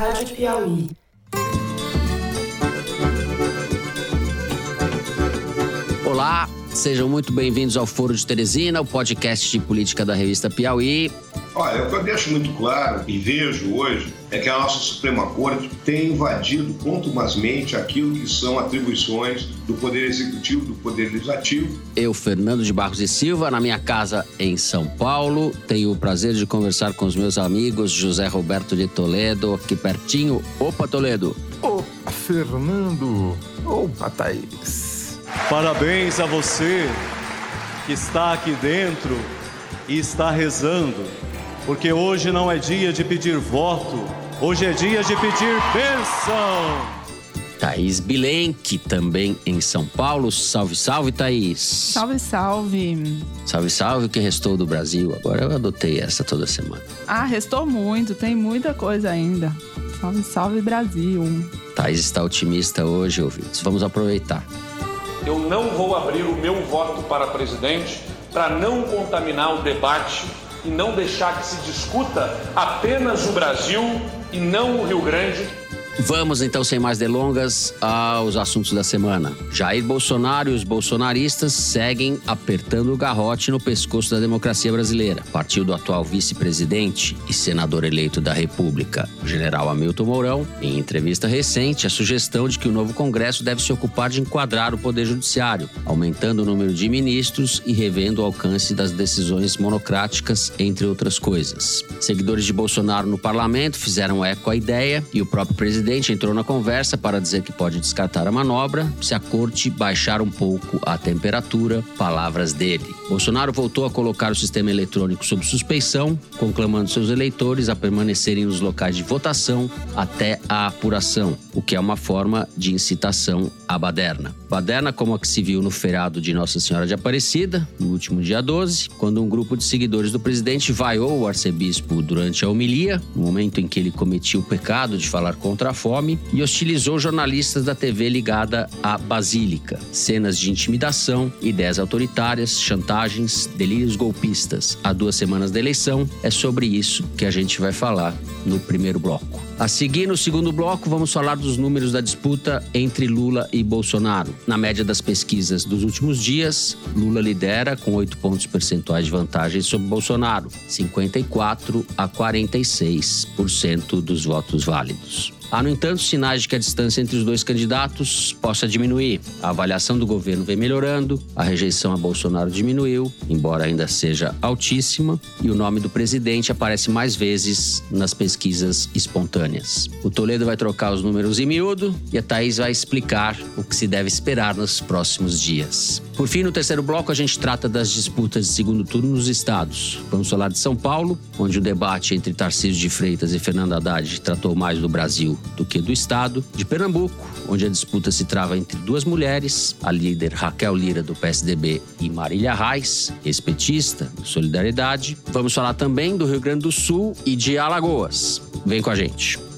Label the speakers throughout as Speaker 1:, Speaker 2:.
Speaker 1: Rádio Piauí.
Speaker 2: Olá, sejam muito bem-vindos ao Foro de Teresina, o podcast de política da revista Piauí.
Speaker 3: Olha, o que eu deixo muito claro e vejo hoje é que a nossa Suprema Corte tem invadido contumazmente aquilo que são atribuições do Poder Executivo, do Poder Legislativo.
Speaker 2: Eu, Fernando de Barros e Silva, na minha casa em São Paulo, tenho o prazer de conversar com os meus amigos José Roberto de Toledo, aqui pertinho. Opa, Toledo!
Speaker 4: Opa, Fernando! Opa, Thaís!
Speaker 5: Parabéns a você que está aqui dentro e está rezando porque hoje não é dia de pedir voto, hoje é dia de pedir bênção.
Speaker 2: Thaís Bilenque, também em São Paulo. Salve, salve, Thaís.
Speaker 6: Salve, salve.
Speaker 2: Salve, salve, o que restou do Brasil. Agora eu adotei essa toda semana.
Speaker 6: Ah, restou muito, tem muita coisa ainda. Salve, salve, Brasil.
Speaker 2: Thaís está otimista hoje, ouvintes. Vamos aproveitar.
Speaker 7: Eu não vou abrir o meu voto para presidente para não contaminar o debate e não deixar que se discuta apenas o Brasil e não o Rio Grande
Speaker 2: Vamos então, sem mais delongas, aos assuntos da semana. Jair Bolsonaro e os bolsonaristas seguem apertando o garrote no pescoço da democracia brasileira. Partiu do atual vice-presidente e senador eleito da República, o general Hamilton Mourão, em entrevista recente, a sugestão de que o novo Congresso deve se ocupar de enquadrar o Poder Judiciário, aumentando o número de ministros e revendo o alcance das decisões monocráticas, entre outras coisas. Seguidores de Bolsonaro no parlamento fizeram eco à ideia e o próprio presidente presidente entrou na conversa para dizer que pode descartar a manobra se a corte baixar um pouco a temperatura, palavras dele. Bolsonaro voltou a colocar o sistema eletrônico sob suspeição, conclamando seus eleitores a permanecerem nos locais de votação até a apuração, o que é uma forma de incitação à baderna. Baderna como a que se viu no feriado de Nossa Senhora de Aparecida, no último dia 12, quando um grupo de seguidores do presidente vaiou o arcebispo durante a homilia, no momento em que ele cometia o pecado de falar contra a fome e hostilizou jornalistas da TV ligada à Basílica. Cenas de intimidação, ideias autoritárias, chantagens, delírios golpistas. Há duas semanas da eleição, é sobre isso que a gente vai falar no primeiro bloco. A seguir, no segundo bloco, vamos falar dos números da disputa entre Lula e Bolsonaro. Na média das pesquisas dos últimos dias, Lula lidera com 8 pontos percentuais de vantagem sobre Bolsonaro, 54 a 46% dos votos válidos. Há, no entanto, sinais de que a distância entre os dois candidatos possa diminuir. A avaliação do governo vem melhorando, a rejeição a Bolsonaro diminuiu, embora ainda seja altíssima, e o nome do presidente aparece mais vezes nas pesquisas espontâneas. O Toledo vai trocar os números em miúdo e a Thaís vai explicar o que se deve esperar nos próximos dias. Por fim, no terceiro bloco, a gente trata das disputas de segundo turno nos estados. Vamos falar de São Paulo, onde o debate entre Tarcísio de Freitas e Fernando Haddad tratou mais do Brasil do que do Estado, de Pernambuco, onde a disputa se trava entre duas mulheres, a líder Raquel Lira, do PSDB, e Marília Reis, ex-petista, do Solidariedade. Vamos falar também do Rio Grande do Sul e de Alagoas. Vem com a gente.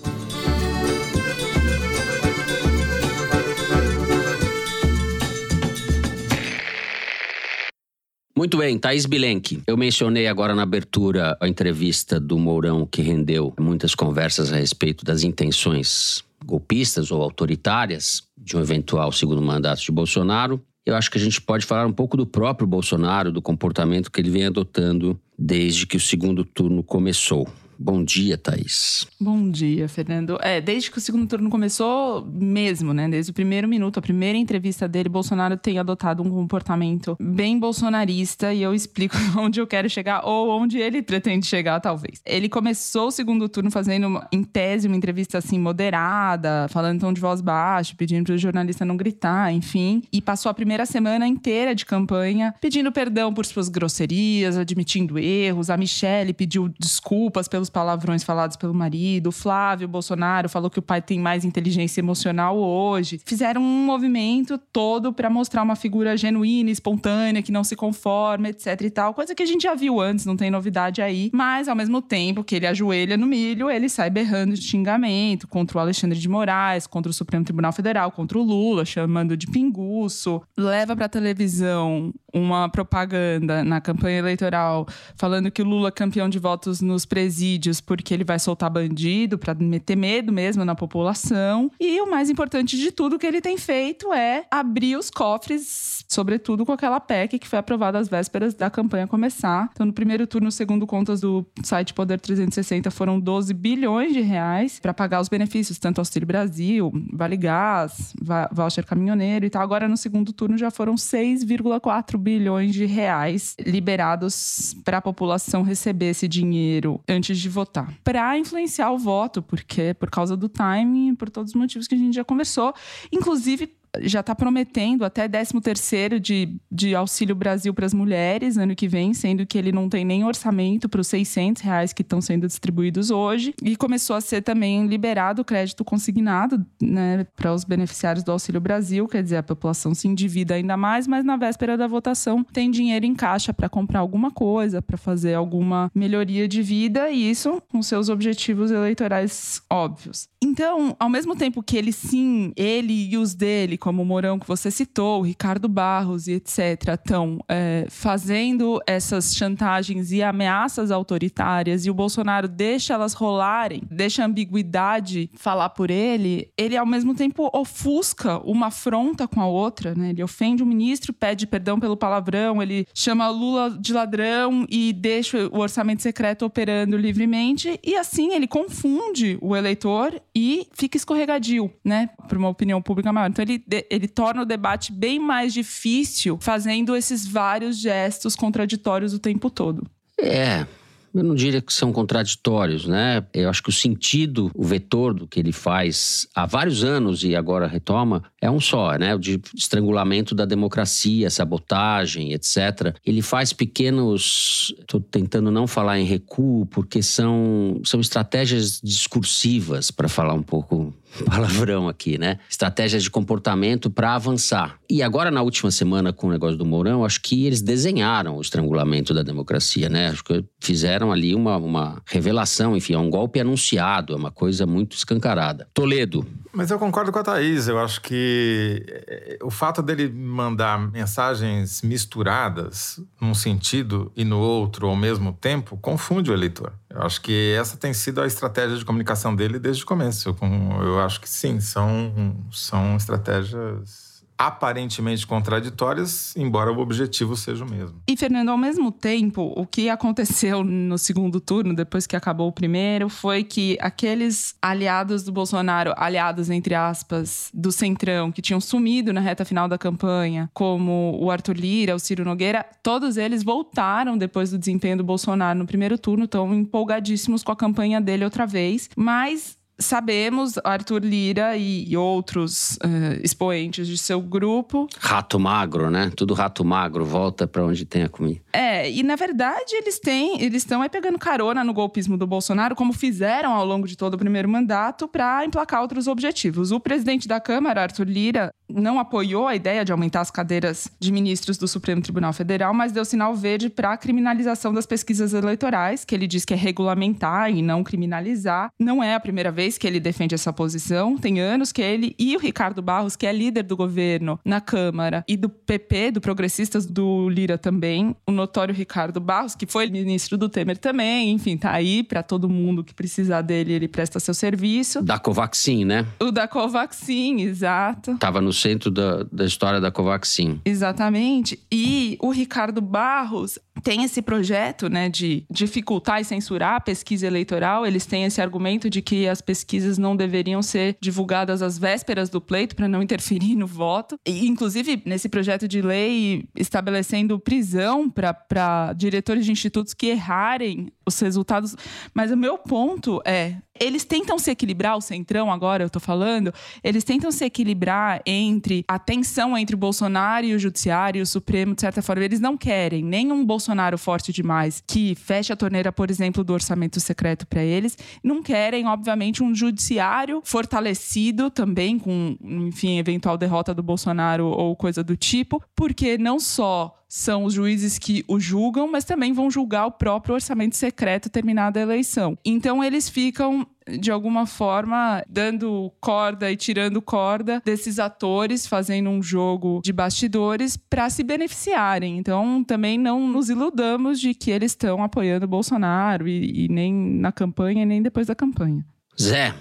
Speaker 2: Muito bem, Thaís Bilenque. Eu mencionei agora na abertura a entrevista do Mourão que rendeu muitas conversas a respeito das intenções golpistas ou autoritárias de um eventual segundo mandato de Bolsonaro. Eu acho que a gente pode falar um pouco do próprio Bolsonaro, do comportamento que ele vem adotando desde que o segundo turno começou. Bom dia, Thaís.
Speaker 6: Bom dia, Fernando. É, desde que o segundo turno começou, mesmo, né? Desde o primeiro minuto, a primeira entrevista dele, Bolsonaro tem adotado um comportamento bem bolsonarista e eu explico onde eu quero chegar ou onde ele pretende chegar, talvez. Ele começou o segundo turno fazendo, em tese, uma entrevista assim moderada, falando em tom de voz baixo, pedindo para o jornalista não gritar, enfim. E passou a primeira semana inteira de campanha pedindo perdão por suas grosserias, admitindo erros. A Michelle pediu desculpas pelos palavrões falados pelo marido. O Flávio Bolsonaro falou que o pai tem mais inteligência emocional hoje. Fizeram um movimento todo para mostrar uma figura genuína, espontânea, que não se conforma, etc e tal. Coisa que a gente já viu antes, não tem novidade aí. Mas, ao mesmo tempo que ele ajoelha no milho, ele sai berrando de xingamento contra o Alexandre de Moraes, contra o Supremo Tribunal Federal, contra o Lula, chamando de pinguço. Leva pra televisão uma propaganda na campanha eleitoral falando que o Lula é campeão de votos nos presídios porque ele vai soltar bandido para meter medo mesmo na população. E o mais importante de tudo que ele tem feito é abrir os cofres, sobretudo com aquela PEC que foi aprovada às vésperas da campanha começar. Então, no primeiro turno, segundo contas do site Poder 360, foram 12 bilhões de reais para pagar os benefícios, tanto Auxílio Brasil, Vale Gás, voucher caminhoneiro e tal. Agora, no segundo turno, já foram 6,4 bilhões de reais liberados para a população receber esse dinheiro antes de votar. Para influenciar o voto, porque por causa do timing, por todos os motivos que a gente já conversou, inclusive já está prometendo até 13 terceiro de, de Auxílio Brasil para as mulheres ano que vem, sendo que ele não tem nem orçamento para os 600 reais que estão sendo distribuídos hoje. E começou a ser também liberado o crédito consignado né, para os beneficiários do Auxílio Brasil, quer dizer, a população se endivida ainda mais, mas na véspera da votação tem dinheiro em caixa para comprar alguma coisa, para fazer alguma melhoria de vida, e isso com seus objetivos eleitorais óbvios. Então, ao mesmo tempo que ele sim, ele e os dele como o Mourão que você citou, o Ricardo Barros e etc., estão é, fazendo essas chantagens e ameaças autoritárias e o Bolsonaro deixa elas rolarem, deixa a ambiguidade falar por ele, ele ao mesmo tempo ofusca uma afronta com a outra, né? Ele ofende o ministro, pede perdão pelo palavrão, ele chama Lula de ladrão e deixa o orçamento secreto operando livremente e assim ele confunde o eleitor e fica escorregadio, né, para uma opinião pública maior. Então ele ele torna o debate bem mais difícil fazendo esses vários gestos contraditórios o tempo todo.
Speaker 2: É, eu não diria que são contraditórios, né? Eu acho que o sentido, o vetor do que ele faz há vários anos e agora retoma, é um só, né? O de estrangulamento da democracia, sabotagem, etc. Ele faz pequenos. Estou tentando não falar em recuo, porque são, são estratégias discursivas, para falar um pouco palavrão aqui, né? Estratégias de comportamento para avançar. E agora, na última semana, com o negócio do Mourão, acho que eles desenharam o estrangulamento da democracia, né? Acho que fizeram ali uma, uma revelação, enfim, é um golpe anunciado, é uma coisa muito escancarada. Toledo,
Speaker 4: mas eu concordo com a Thaís. Eu acho que eh, o fato dele mandar mensagens misturadas num sentido e no outro ao mesmo tempo confunde o eleitor. Eu acho que essa tem sido a estratégia de comunicação dele desde o começo. Eu acho que sim, são, são estratégias aparentemente contraditórias, embora o objetivo seja o mesmo.
Speaker 6: E, Fernando, ao mesmo tempo, o que aconteceu no segundo turno, depois que acabou o primeiro, foi que aqueles aliados do Bolsonaro, aliados entre aspas, do Centrão, que tinham sumido na reta final da campanha, como o Arthur Lira, o Ciro Nogueira, todos eles voltaram depois do desempenho do Bolsonaro no primeiro turno, estão empolgadíssimos com a campanha dele outra vez, mas sabemos Arthur Lira e, outros uh, expoentes de seu grupo.
Speaker 2: Rato magro, né? Tudo rato magro, volta para onde tem a comida.
Speaker 6: É, e na verdade eles têm, eles estão aí pegando carona no golpismo do Bolsonaro, como fizeram ao longo de todo o primeiro mandato, para emplacar outros objetivos. O presidente da Câmara, Arthur Lira, não apoiou a ideia de aumentar as cadeiras de ministros do Supremo Tribunal Federal, mas deu sinal verde para a criminalização das pesquisas eleitorais, que ele diz que é regulamentar e não criminalizar. Não é a primeira vez que ele defende essa posição. Tem anos que ele e o Ricardo Barros, que é líder do governo na Câmara, e do PP, do Progressistas do Lira também, o notório Ricardo Barros, que foi ministro do Temer também, enfim, tá aí para todo mundo que precisar dele, ele presta seu serviço.
Speaker 2: Da Covaxin, né?
Speaker 6: O da Covaxin, exato.
Speaker 2: Tava no centro da, da história da Covaxin.
Speaker 6: Exatamente. E o Ricardo Barros tem esse projeto, né, de dificultar e censurar a pesquisa eleitoral. Eles têm esse argumento de que as pesquisas não deveriam ser divulgadas às vésperas do pleito para não interferir no voto. E, inclusive, nesse projeto de lei estabelecendo prisão para diretores de institutos que errarem os resultados. Mas o meu ponto é: eles tentam se equilibrar, o Centrão agora eu tô falando, eles tentam se equilibrar entre a tensão entre o Bolsonaro e o Judiciário e o Supremo, de certa forma. Eles não querem nem um Bolsonaro forte demais que feche a torneira, por exemplo, do orçamento secreto para eles. Não querem, obviamente, um Judiciário fortalecido também, com, enfim, eventual derrota do Bolsonaro ou coisa do tipo, porque não só são os juízes que o julgam, mas também vão julgar o próprio orçamento secreto terminada a eleição. Então eles ficam de alguma forma dando corda e tirando corda desses atores, fazendo um jogo de bastidores para se beneficiarem. Então também não nos iludamos de que eles estão apoiando o Bolsonaro e, e nem na campanha nem depois da campanha.
Speaker 2: Zé,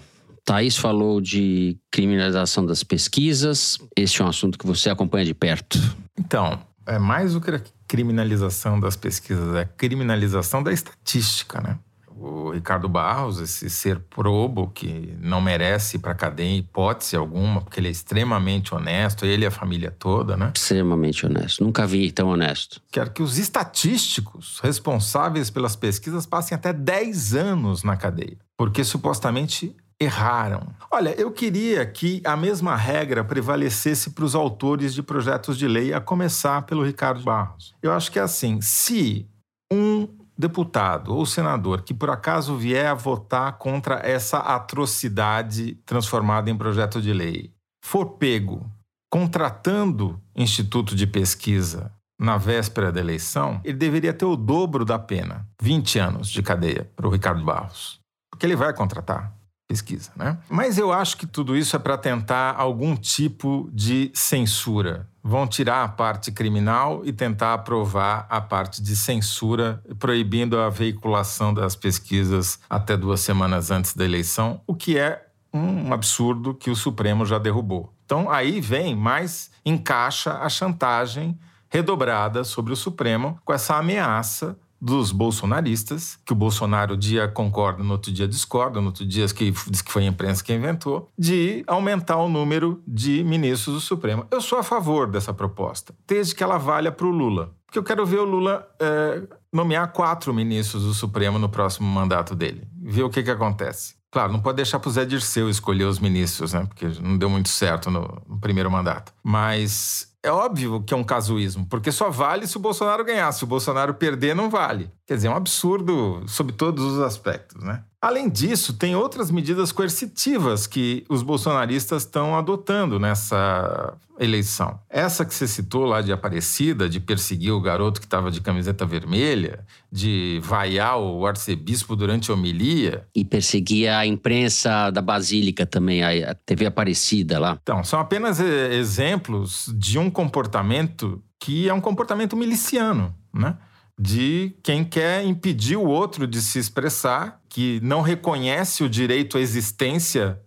Speaker 2: Thaís falou de criminalização das pesquisas. Este é um assunto que você acompanha de perto.
Speaker 4: Então, é mais do que a criminalização das pesquisas, é a criminalização da estatística, né? O Ricardo Barros, esse ser probo que não merece ir para cadeia hipótese alguma, porque ele é extremamente honesto, ele e a família toda, né?
Speaker 2: Extremamente honesto. Nunca vi tão honesto.
Speaker 4: Quer que os estatísticos responsáveis pelas pesquisas passem até 10 anos na cadeia, porque supostamente erraram. Olha, eu queria que a mesma regra prevalecesse para os autores de projetos de lei, a começar pelo Ricardo Barros. Eu acho que é assim: se um deputado ou senador que por acaso vier a votar contra essa atrocidade transformada em projeto de lei for pego contratando instituto de pesquisa na véspera da eleição, ele deveria ter o dobro da pena, 20 anos de cadeia para o Ricardo Barros. Porque ele vai contratar pesquisa, né? Mas eu acho que tudo isso é para tentar algum tipo de censura. Vão tirar a parte criminal e tentar aprovar a parte de censura, proibindo a veiculação das pesquisas até duas semanas antes da eleição, o que é um absurdo que o Supremo já derrubou. Então aí vem mais encaixa a chantagem redobrada sobre o Supremo com essa ameaça dos bolsonaristas, que o Bolsonaro dia concorda, no outro dia discorda, no outro dia diz que, foi a imprensa que inventou, de aumentar o número de ministros do Supremo. Eu sou a favor dessa proposta, desde que ela valha para o Lula. Porque eu quero ver o Lula é, nomear quatro ministros do Supremo no próximo mandato dele, ver o que, que acontece. Claro, não pode deixar para o Zé Dirceu escolher os ministros, né? Porque não deu muito certo no, no primeiro mandato. Mas é óbvio que é um casuísmo, porque só vale se o Bolsonaro ganhar. Se o Bolsonaro perder, não vale. Quer dizer, é um absurdo sob todos os aspectos, né? Além disso, tem outras medidas coercitivas que os bolsonaristas estão adotando nessa eleição. Essa que você citou lá de Aparecida, de perseguir o garoto que estava de camiseta vermelha, de vaiar o arcebispo durante a homilia.
Speaker 2: E perseguir a imprensa da Basílica também, a TV Aparecida lá.
Speaker 4: Então, são apenas eh, exemplos de um comportamento que é um comportamento miliciano, né? de quem quer impedir o outro de se expressar, que não reconhece o direito à existência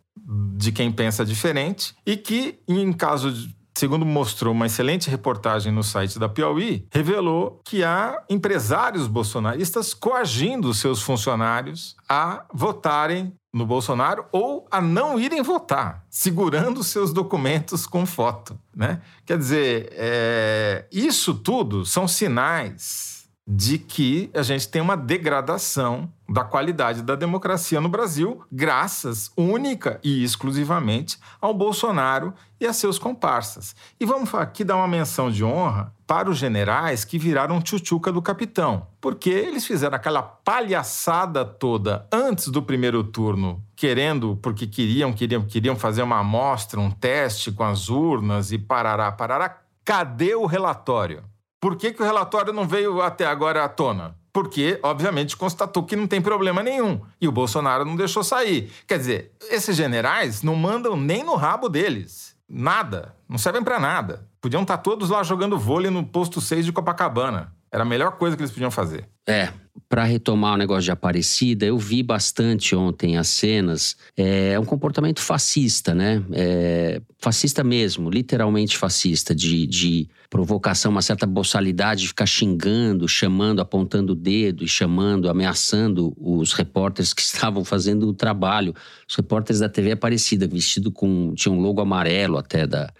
Speaker 4: de quem pensa diferente e que, em caso de segundo mostrou uma excelente reportagem no site da Piauí, revelou que há empresários bolsonaristas coagindo seus funcionários a votarem no Bolsonaro ou a não irem votar, segurando seus documentos com foto. Né? Quer dizer, é... isso tudo são sinais de que a gente tem uma degradação da qualidade da democracia no Brasil, graças única e exclusivamente ao Bolsonaro e a seus comparsas. E vamos aqui dar uma menção de honra para os generais que viraram tchutchuca do capitão, porque eles fizeram aquela palhaçada toda antes do primeiro turno, querendo, porque queriam, queriam, queriam fazer uma amostra, um teste com as urnas e parará, parará. Cadê o relatório? Por que, que o relatório não veio até agora à tona? Porque, obviamente, constatou que não tem problema nenhum. E o Bolsonaro não deixou sair. Quer dizer, esses generais não mandam nem no rabo deles. Nada. Não servem para nada. Podiam estar tá todos lá jogando vôlei no posto 6 de Copacabana. Era a melhor coisa que eles podiam fazer.
Speaker 2: É, para retomar o negócio de Aparecida, eu vi bastante ontem as cenas. É um comportamento fascista, né? É, fascista mesmo, literalmente fascista, de, de provocação, uma certa boçalidade de ficar xingando, chamando, apontando o dedo e chamando, ameaçando os repórteres que estavam fazendo o trabalho. Os repórteres da TV Aparecida, vestido com. tinha um logo amarelo até da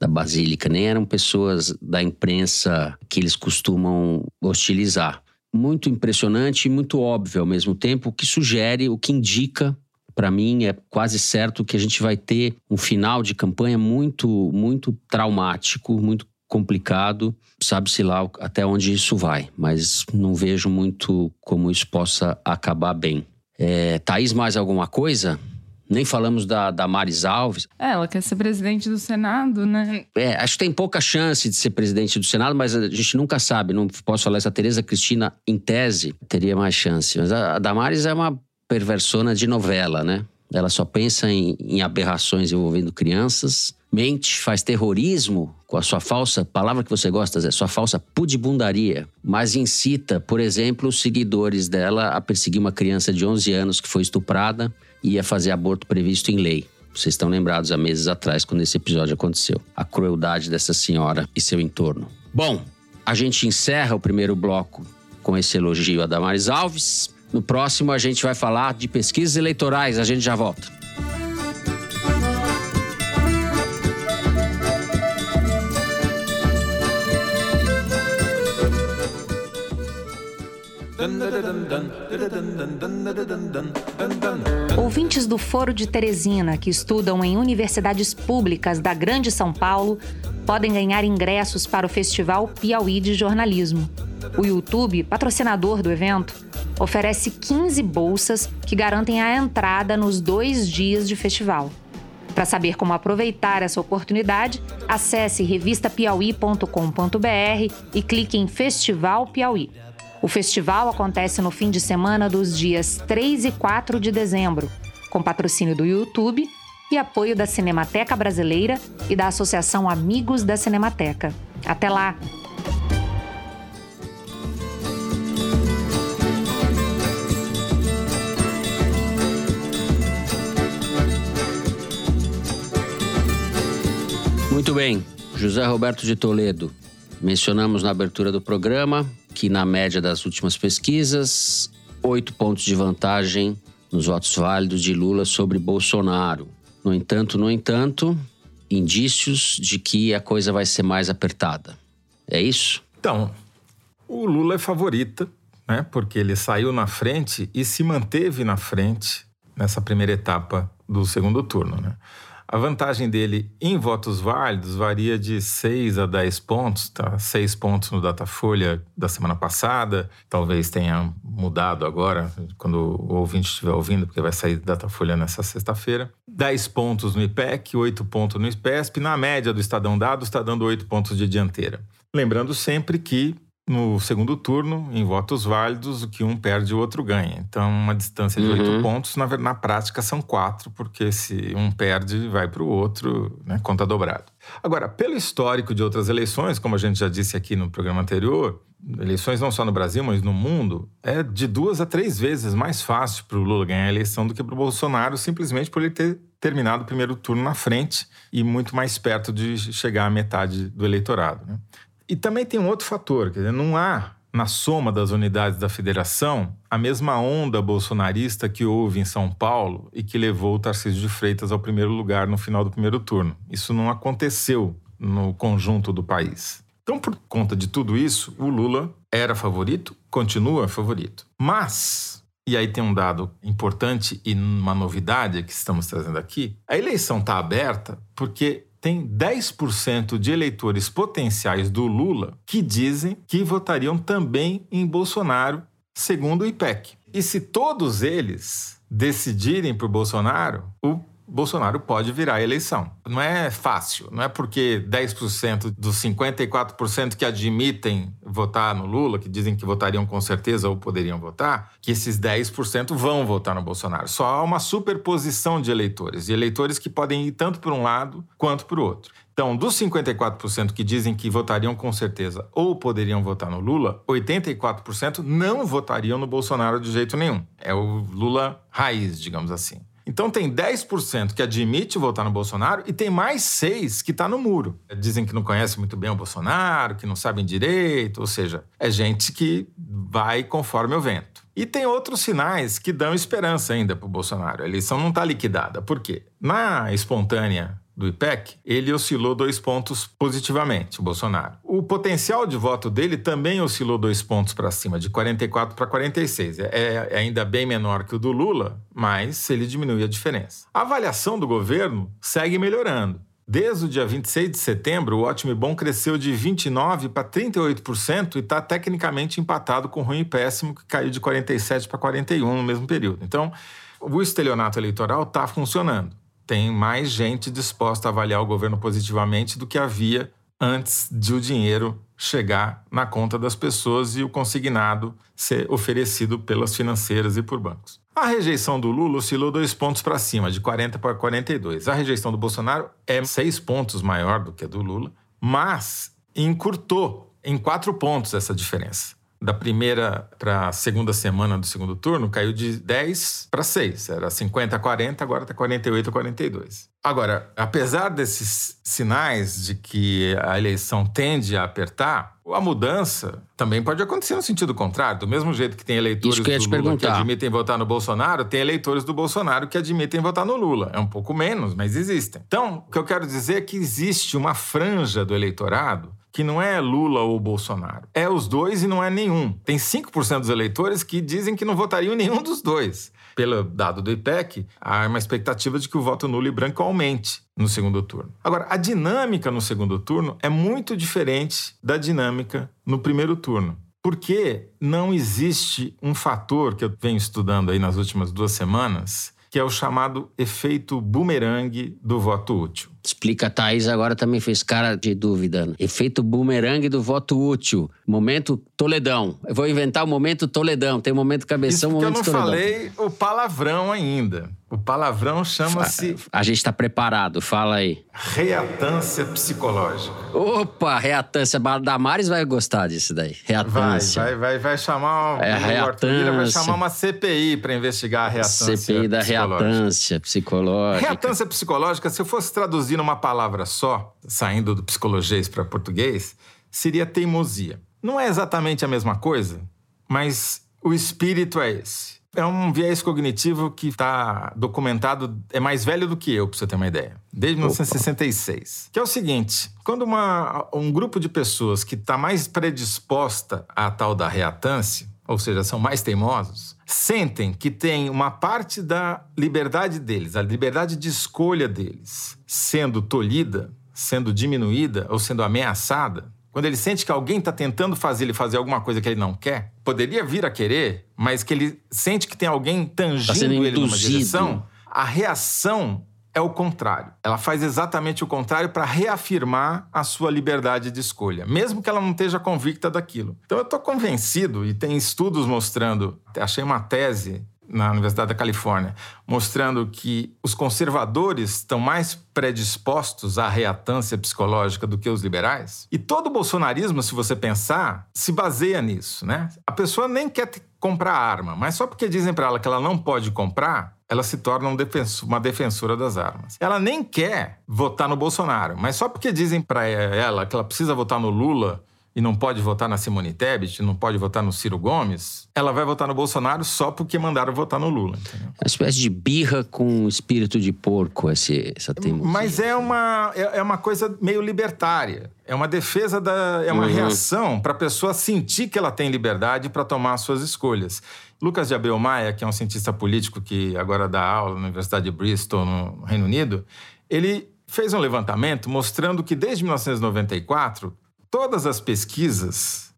Speaker 2: da Basílica, nem eram pessoas da imprensa que eles costumam hostilizar. Muito impressionante e muito óbvio ao mesmo tempo, o que sugere, o que indica para mim é quase certo que a gente vai ter um final de campanha muito, muito traumático, muito complicado. Sabe-se lá até onde isso vai, mas não vejo muito como isso possa acabar bem. É, Thaís, mais alguma coisa Nem falamos da, da Maris Alves.
Speaker 6: É, ela quer ser presidente do Senado, né?
Speaker 2: É, acho que tem pouca chance de ser presidente do Senado, mas a gente nunca sabe. Não posso falar essa Tereza Cristina, em tese, teria mais chance. Mas a, a Damares é uma perversona de novela, né? Ela só pensa em, em aberrações envolvendo crianças, mente, faz terrorismo com a sua falsa, palavra que você gosta, Zé, sua falsa pudibundaria, mas incita, por exemplo, os seguidores dela a perseguir uma criança de 11 anos que foi estuprada ia fazer aborto previsto em lei. Vocês estão lembrados há meses atrás, quando esse episódio aconteceu. A crueldade dessa senhora e seu entorno. Bom, a gente encerra o primeiro bloco com esse elogio a Damares Alves. No próximo, a gente vai falar de pesquisas eleitorais. A gente já volta.
Speaker 1: Ouvintes do Foro de Teresina que estudam em universidades públicas da Grande São Paulo podem ganhar ingressos para o Festival Piauí de Jornalismo. O YouTube, patrocinador do evento, oferece 15 bolsas que garantem a entrada nos dois dias de festival. Para saber como aproveitar essa oportunidade, acesse revistapiauí.com.br e clique em Festival Piauí. O festival acontece no fim de semana dos dias 3 e 4 de dezembro, com patrocínio do YouTube e apoio da Cinemateca Brasileira e da Associação Amigos da Cinemateca. Até lá!
Speaker 2: Muito bem, José Roberto de Toledo. Mencionamos na abertura do programa que, na média das últimas pesquisas, oito pontos de vantagem nos votos válidos de Lula sobre Bolsonaro. No entanto, no entanto, indícios de que a coisa vai ser mais apertada. É isso?
Speaker 4: Então, o Lula é favorita, né? Porque ele saiu na frente e se manteve na frente nessa primeira etapa do segundo turno, né? A vantagem dele em votos válidos varia de 6 a 10 pontos, tá? 6 pontos no Datafolha da semana passada, talvez tenha mudado agora, quando o ouvinte estiver ouvindo, porque vai sair Datafolha nessa sexta-feira. 10 pontos no IPEC, 8 pontos no ISPESP. Na média do Estadão Dado, está dando 8 pontos de dianteira. Lembrando sempre que no segundo turno, em votos válidos, o que um perde, o outro ganha. Então, uma distância de oito uhum. pontos, na, na prática, são quatro, porque se um perde, vai para o outro, né, conta dobrado. Agora, pelo histórico de outras eleições, como a gente já disse aqui no programa anterior, eleições não só no Brasil, mas no mundo, é de duas a três vezes mais fácil para o Lula ganhar a eleição do que para o Bolsonaro, simplesmente por ele ter terminado o primeiro turno na frente e muito mais perto de chegar à metade do eleitorado. Né? E também tem um outro fator, quer dizer, não há na soma das unidades da federação a mesma onda bolsonarista que houve em São Paulo e que levou o Tarcísio de Freitas ao primeiro lugar no final do primeiro turno. Isso não aconteceu no conjunto do país. Então, por conta de tudo isso, o Lula era favorito, continua favorito. Mas, e aí tem um dado importante e uma novidade que estamos trazendo aqui: a eleição está aberta porque tem 10% de eleitores potenciais do Lula que dizem que votariam também em Bolsonaro, segundo o IPEC. E se todos eles decidirem por Bolsonaro, o Bolsonaro pode virar a eleição. Não é fácil, não é porque 10% dos 54% que admitem votar no Lula, que dizem que votariam com certeza ou poderiam votar, que esses 10% vão votar no Bolsonaro. Só há uma superposição de eleitores, e eleitores que podem ir tanto para um lado quanto o outro. Então, dos 54% que dizem que votariam com certeza ou poderiam votar no Lula, 84% não votariam no Bolsonaro de jeito nenhum. É o Lula raiz, digamos assim. Então tem 10% que admite votar no Bolsonaro e tem mais 6 que está no muro. Dizem que não conhece muito bem o Bolsonaro, que não sabem direito, ou seja, é gente que vai conforme o vento. E tem outros sinais que dão esperança ainda para o Bolsonaro. A eleição não está liquidada. Por quê? Na espontânea do IPEC, ele oscilou dois pontos positivamente, o Bolsonaro. O potencial de voto dele também oscilou dois pontos para cima, de 44 para 46. É, é ainda bem menor que o do Lula, mas ele diminui a diferença. A avaliação do governo segue melhorando. Desde o dia 26 de setembro, o ótimo e bom cresceu de 29% para 38% e está tecnicamente empatado com o ruim e péssimo, que caiu de 47% para 41% no mesmo período. Então, o estelionato eleitoral está funcionando. Tem mais gente disposta a avaliar o governo positivamente do que havia antes de o dinheiro chegar na conta das pessoas e o consignado ser oferecido pelas financeiras e por bancos. A rejeição do Lula oscilou dois pontos para cima, de 40 para 42. A rejeição do Bolsonaro é seis pontos maior do que a do Lula, mas encurtou em quatro pontos essa diferença da primeira para a segunda semana do segundo turno caiu de 10 para 6. Era 50 a 40, agora está 48 a 42. Agora, apesar desses sinais de que a eleição tende a apertar, a mudança também pode acontecer no sentido contrário. Do mesmo jeito que tem eleitores
Speaker 2: que
Speaker 4: do Lula que admitem votar no Bolsonaro, tem eleitores do Bolsonaro que admitem votar no Lula. É um pouco menos, mas existem. Então, o que eu quero dizer é que existe uma franja do eleitorado que não é Lula ou Bolsonaro. É os dois e não é nenhum. Tem 5% dos eleitores que dizem que não votariam em nenhum dos dois. Pelo dado do IPEC, há uma expectativa de que o voto nulo e branco aumente no segundo turno. Agora, a dinâmica no segundo turno é muito diferente da dinâmica no primeiro turno. Porque não existe um fator que eu venho estudando aí nas últimas duas semanas, que é o chamado efeito bumerangue do voto útil.
Speaker 2: Explica, a Thaís agora também fez cara de dúvida. Né? Efeito bumerangue do voto útil. Momento Toledão. Eu vou inventar o momento Toledão. Tem momento cabeção,
Speaker 4: Isso
Speaker 2: momento Toledão.
Speaker 4: eu não falei o palavrão ainda. O palavrão chama-se...
Speaker 2: A gente está preparado, fala aí.
Speaker 4: Reatância psicológica.
Speaker 2: Opa, reatância. Damares vai gostar disso daí. Reatância.
Speaker 4: Vai, vai, vai, vai chamar...
Speaker 2: É, reatância.
Speaker 4: vai chamar uma CPI para investigar a reatância
Speaker 2: CPI da reatância psicológica.
Speaker 4: Reatância psicológica, se eu fosse traduzir numa palavra só, saindo do psicologês para português, seria teimosia. Não é exatamente a mesma coisa, mas o espírito é esse. É um viés cognitivo que está documentado, é mais velho do que eu, para você ter uma ideia, desde Opa. 1966. Que é o seguinte: quando uma, um grupo de pessoas que está mais predisposta à tal da reatância, ou seja, são mais teimosos, sentem que tem uma parte da liberdade deles, a liberdade de escolha deles, sendo tolhida, sendo diminuída ou sendo ameaçada, quando ele sente que alguém está tentando fazer ele fazer alguma coisa que ele não quer, poderia vir a querer, mas que ele sente que tem alguém tá tangindo tá ele numa direção, a reação é o contrário. Ela faz exatamente o contrário para reafirmar a sua liberdade de escolha, mesmo que ela não esteja convicta daquilo. Então eu estou convencido, e tem estudos mostrando, achei uma tese na Universidade da Califórnia, mostrando que os conservadores estão mais predispostos à reatância psicológica do que os liberais. E todo o bolsonarismo, se você pensar, se baseia nisso, né? A pessoa nem quer comprar arma, mas só porque dizem para ela que ela não pode comprar, ela se torna um defensor, uma defensora das armas. Ela nem quer votar no Bolsonaro, mas só porque dizem para ela que ela precisa votar no Lula e não pode votar na Simone Tebet, não pode votar no Ciro Gomes, ela vai votar no Bolsonaro só porque mandaram votar no Lula. Entendeu?
Speaker 2: Uma espécie de birra com espírito de porco, esse, essa teimosia.
Speaker 4: Mas é uma, é, é, uma coisa meio libertária. É uma defesa, da, é uma uhum. reação para a pessoa sentir que ela tem liberdade para tomar as suas escolhas. Lucas de Abreu Maia, que é um cientista político que agora dá aula na Universidade de Bristol, no Reino Unido, ele fez um levantamento mostrando que desde 1994 Todas as pesquisas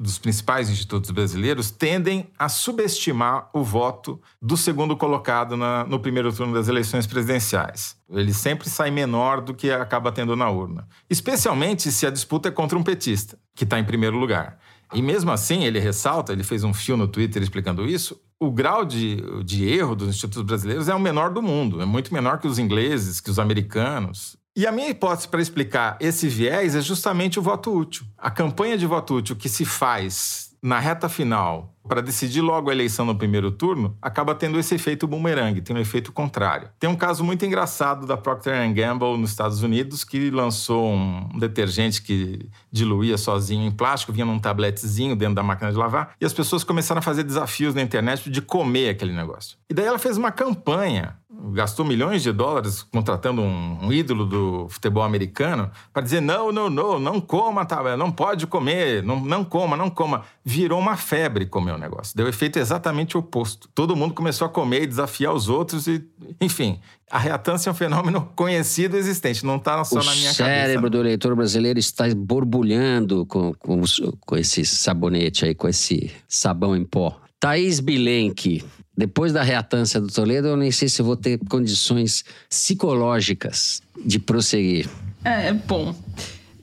Speaker 4: dos principais institutos brasileiros tendem a subestimar o voto do segundo colocado na, no primeiro turno das eleições presidenciais. Ele sempre sai menor do que acaba tendo na urna, especialmente se a disputa é contra um petista, que está em primeiro lugar. E mesmo assim, ele ressalta, ele fez um fio no Twitter explicando isso, o grau de, de erro dos institutos brasileiros é o menor do mundo, é muito menor que os ingleses, que os americanos. E a minha hipótese para explicar esse viés é justamente o voto útil. A campanha de voto útil que se faz na reta final para decidir logo a eleição no primeiro turno, acaba tendo esse efeito boomerang, tem um efeito contrário. Tem um caso muito engraçado da Procter Gamble nos Estados Unidos que lançou um detergente que diluía sozinho em plástico, vinha num tabletezinho dentro da máquina de lavar, e as pessoas começaram a fazer desafios na internet de comer aquele negócio. E daí ela fez uma campanha gastou milhões de dólares contratando um, um ídolo do futebol americano para dizer não, não, não, não coma, tá, não pode comer, não, não coma, não coma. Virou uma febre comer o negócio. Deu efeito exatamente oposto. Todo mundo começou a comer e desafiar os outros e, enfim, a reatância é um fenômeno conhecido e existente, não está só
Speaker 2: o
Speaker 4: na minha
Speaker 2: cabeça. O cérebro do eleitor brasileiro está borbulhando com, com, com esse sabonete aí, com esse sabão em pó. Thaís Bilenque, depois da reatância do Toledo, eu nem sei se vou ter condições psicológicas de prosseguir.
Speaker 6: É, bom.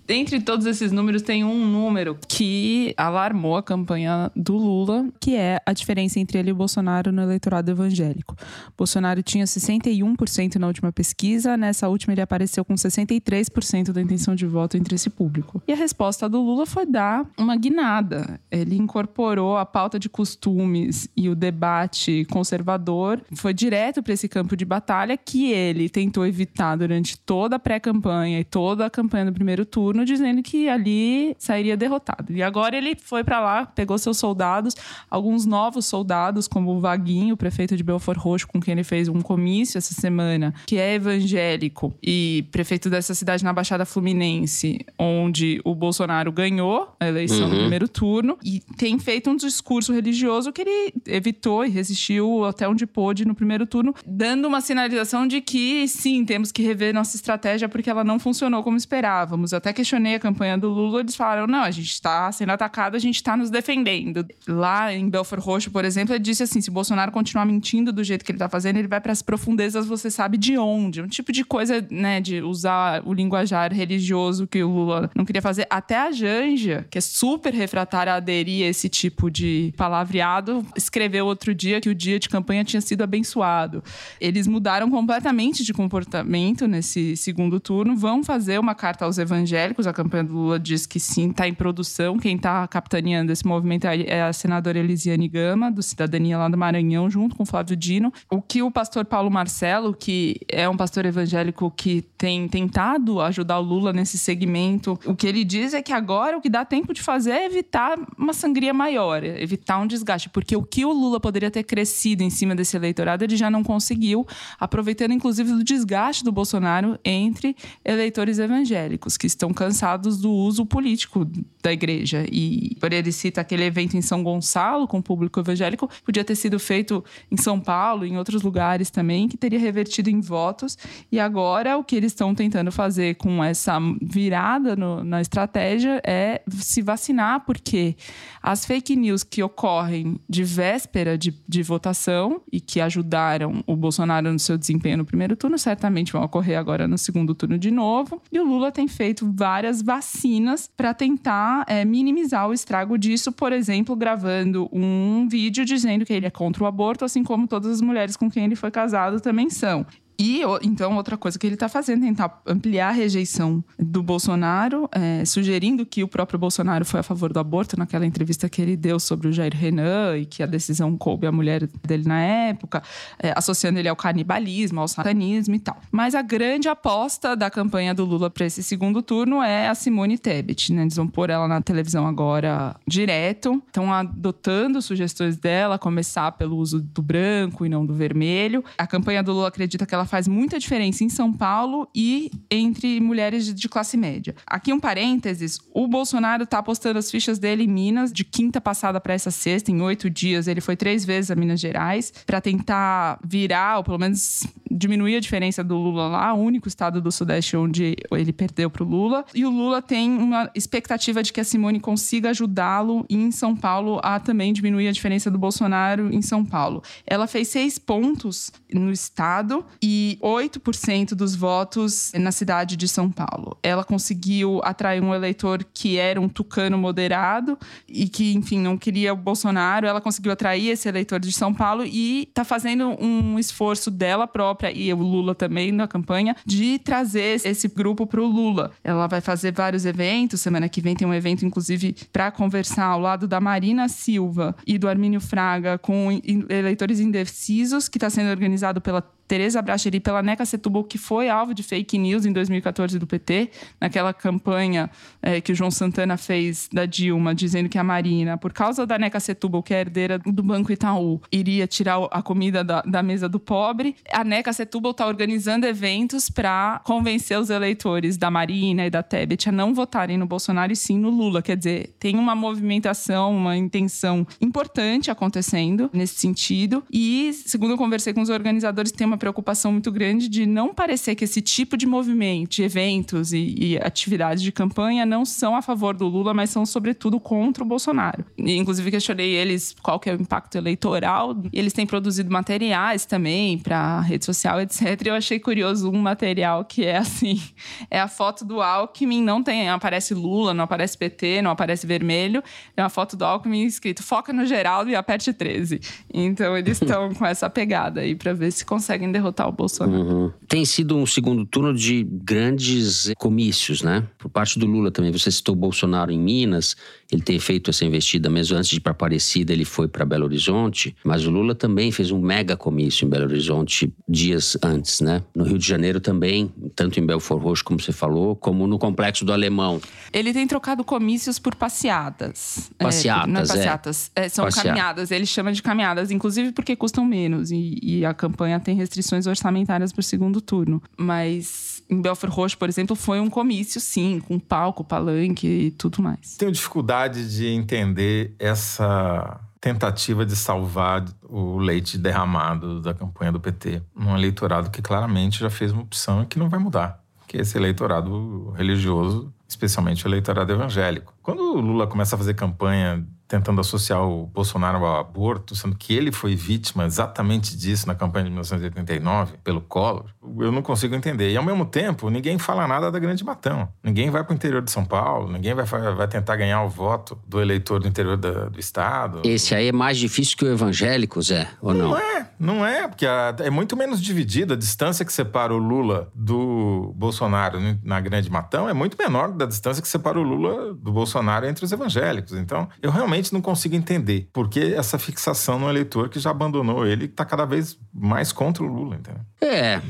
Speaker 6: Dentre todos esses números, tem um número que alarmou a campanha do Lula, que é a diferença entre ele e o Bolsonaro no eleitorado evangélico. Bolsonaro tinha 61% na última pesquisa, nessa última ele apareceu com 63% da intenção de voto entre esse público. E a resposta do Lula foi dar uma guinada. Ele incorporou a pauta de costumes e o debate conservador, foi direto para esse campo de batalha que ele tentou evitar durante toda a pré-campanha e toda a campanha do primeiro turno dizendo que ali sairia derrotado. E agora ele foi para lá, pegou seus soldados, alguns novos soldados, como o Vaguinho, prefeito de Belfort Roxo, com quem ele fez um comício essa semana, que é evangélico e prefeito dessa cidade na Baixada Fluminense, onde o Bolsonaro ganhou a eleição uhum. no primeiro turno e tem feito um discurso religioso que ele evitou e resistiu até onde pôde no primeiro turno, dando uma sinalização de que sim, temos que rever nossa estratégia porque ela não funcionou como esperávamos. Até que questionei a campanha do Lula, eles falaram: não, a gente está sendo atacado, a gente está nos defendendo. Lá em Belfort Roxo, por exemplo, ele disse assim: se Bolsonaro continuar mentindo do jeito que ele está fazendo, ele vai para as profundezas, você sabe de onde. Um tipo de coisa, né, de usar o linguajar religioso que o Lula não queria fazer. Até a Janja, que é super refratária a aderir a esse tipo de palavreado, escreveu outro dia que o dia de campanha tinha sido abençoado. Eles mudaram completamente de comportamento nesse segundo turno, vão fazer uma carta aos evangélicos A campanha do Lula diz que sim, está em produção. Quem está capitaneando esse movimento é a senadora Elisiane Gama, do Cidadania lá do Maranhão, junto com Flávio Dino. O que o pastor Paulo Marcelo, que é um pastor evangélico que tem tentado ajudar o Lula nesse segmento, o que ele diz é que agora o que dá tempo de fazer é evitar uma sangria maior, evitar um desgaste, porque o que o Lula poderia ter crescido em cima desse eleitorado, ele já não conseguiu, aproveitando inclusive do desgaste do Bolsonaro entre eleitores evangélicos que estão cansados do uso político da igreja. E ele cita aquele evento em São Gonçalo com o público evangélico, podia ter sido feito em São Paulo, em outros lugares também, que teria revertido em votos. E agora o que eles estão tentando fazer com essa virada no, na estratégia é se vacinar, porque as fake news que ocorrem de véspera de, de votação e que ajudaram o Bolsonaro no seu desempenho no primeiro turno, certamente vão ocorrer agora no segundo turno de novo. E o Lula tem feito várias vacinas para tentar é, minimizar o estrago disso, por exemplo, gravando um vídeo dizendo que ele é contra o aborto, assim como todas as mulheres com quem ele foi casado também são. E então, outra coisa que ele está fazendo é tentar ampliar a rejeição do Bolsonaro, é, sugerindo que o próprio Bolsonaro foi a favor do aborto naquela entrevista que ele deu sobre o Jair Renan e que a decisão coube à mulher dele na época, é, associando ele ao canibalismo, ao satanismo e tal. Mas a grande aposta da campanha do Lula para esse segundo turno é a Simone Tebet. Né? Eles vão pôr ela na televisão agora direto, estão adotando sugestões dela, começar pelo uso do branco e não do vermelho. A campanha do Lula acredita que ela faz muita diferença em São Paulo e entre mulheres de classe média. Aqui um parênteses: o Bolsonaro está apostando as fichas dele em Minas, de quinta passada para essa sexta, em oito dias. Ele foi três vezes a Minas Gerais para tentar virar, ou pelo menos diminuir a diferença do Lula lá, o único estado do Sudeste onde ele perdeu para o Lula. E o Lula tem uma expectativa de que a Simone consiga ajudá-lo em São Paulo a também diminuir a diferença do Bolsonaro em São Paulo. Ela fez seis pontos no estado e 8% dos votos na cidade de São Paulo. Ela conseguiu atrair um eleitor que era um tucano moderado e que, enfim, não queria o Bolsonaro. Ela conseguiu atrair esse eleitor de São Paulo e está fazendo um esforço dela própria e o Lula também na campanha de trazer esse grupo para o Lula. Ela vai fazer vários eventos. Semana que vem tem um evento, inclusive, para conversar ao lado da Marina Silva e do Armínio Fraga com eleitores indecisos, que está sendo organizado pela Tereza Bracheri pela Neca Setúbal, que foi alvo de fake news em 2014 do PT, naquela campanha é, que o João Santana fez da Dilma, dizendo que a Marina, por causa da Neca Setúbal, que é herdeira do Banco Itaú, iria tirar a comida da, da mesa do pobre. A Neca Setúbal está organizando eventos para convencer os eleitores da Marina e da Tebet a não votarem no Bolsonaro e sim no Lula. Quer dizer, tem uma movimentação, uma intenção importante acontecendo nesse sentido. E, segundo eu conversei com os organizadores, tem uma uma preocupação muito grande de não parecer que esse tipo de movimento, de eventos e, e atividades de campanha não são a favor do Lula, mas são sobretudo contra o Bolsonaro. E, inclusive questionei eles qual que é o impacto eleitoral. Eles têm produzido materiais também para rede social, etc. E eu achei curioso um material que é assim, é a foto do Alckmin, não tem, não aparece Lula, não aparece PT, não aparece vermelho, é uma foto do Alckmin escrito foca no Geraldo e aperte 13. Então eles estão com essa pegada aí para ver se conseguem derrotar o Bolsonaro.
Speaker 2: Uhum. Tem sido um segundo turno de grandes comícios, né? Por parte do Lula também. Você citou o Bolsonaro em Minas, ele tem feito essa investida mesmo antes de ir para Aparecida, ele foi para Belo Horizonte, mas o Lula também fez um mega comício em Belo Horizonte dias antes, né? No Rio de Janeiro também, tanto em Belfort Roxo, como você falou, como no Complexo do Alemão.
Speaker 6: Ele tem trocado comícios por passeadas.
Speaker 2: Passeatas,
Speaker 6: é, não é
Speaker 2: é.
Speaker 6: passeatas, é, são
Speaker 2: Passeata.
Speaker 6: caminhadas. Ele chama de caminhadas, inclusive porque custam menos e, e a campanha tem restrições orçamentárias para o segundo turno. Mas em Belfort Roxo, por exemplo, foi um comício, sim, com palco, palanque e tudo mais.
Speaker 4: Tenho dificuldade de entender essa tentativa de salvar o leite derramado da campanha do PT num eleitorado que claramente já fez uma opção e que não vai mudar, que é esse eleitorado religioso, especialmente o eleitorado evangélico. Quando o Lula começa a fazer campanha tentando associar o Bolsonaro ao aborto, sendo que ele foi vítima exatamente disso na campanha de 1989, pelo Collor, eu não consigo entender. E ao mesmo tempo, ninguém fala nada da Grande Matão. Ninguém vai para o interior de São Paulo, ninguém vai, vai tentar ganhar o voto do eleitor do interior da- do estado.
Speaker 2: Esse aí é mais difícil que o evangélico, Zé, ou não?
Speaker 4: Não é, não é, porque a- é muito menos dividida. A distância que separa o Lula do Bolsonaro na Grande Matão é muito menor da distância que separa o Lula do Bolsonaro entre os evangélicos. Então, eu realmente não consigo entender por que essa fixação no eleitor que já abandonou ele e está cada vez mais contra o Lula, entendeu?
Speaker 2: É.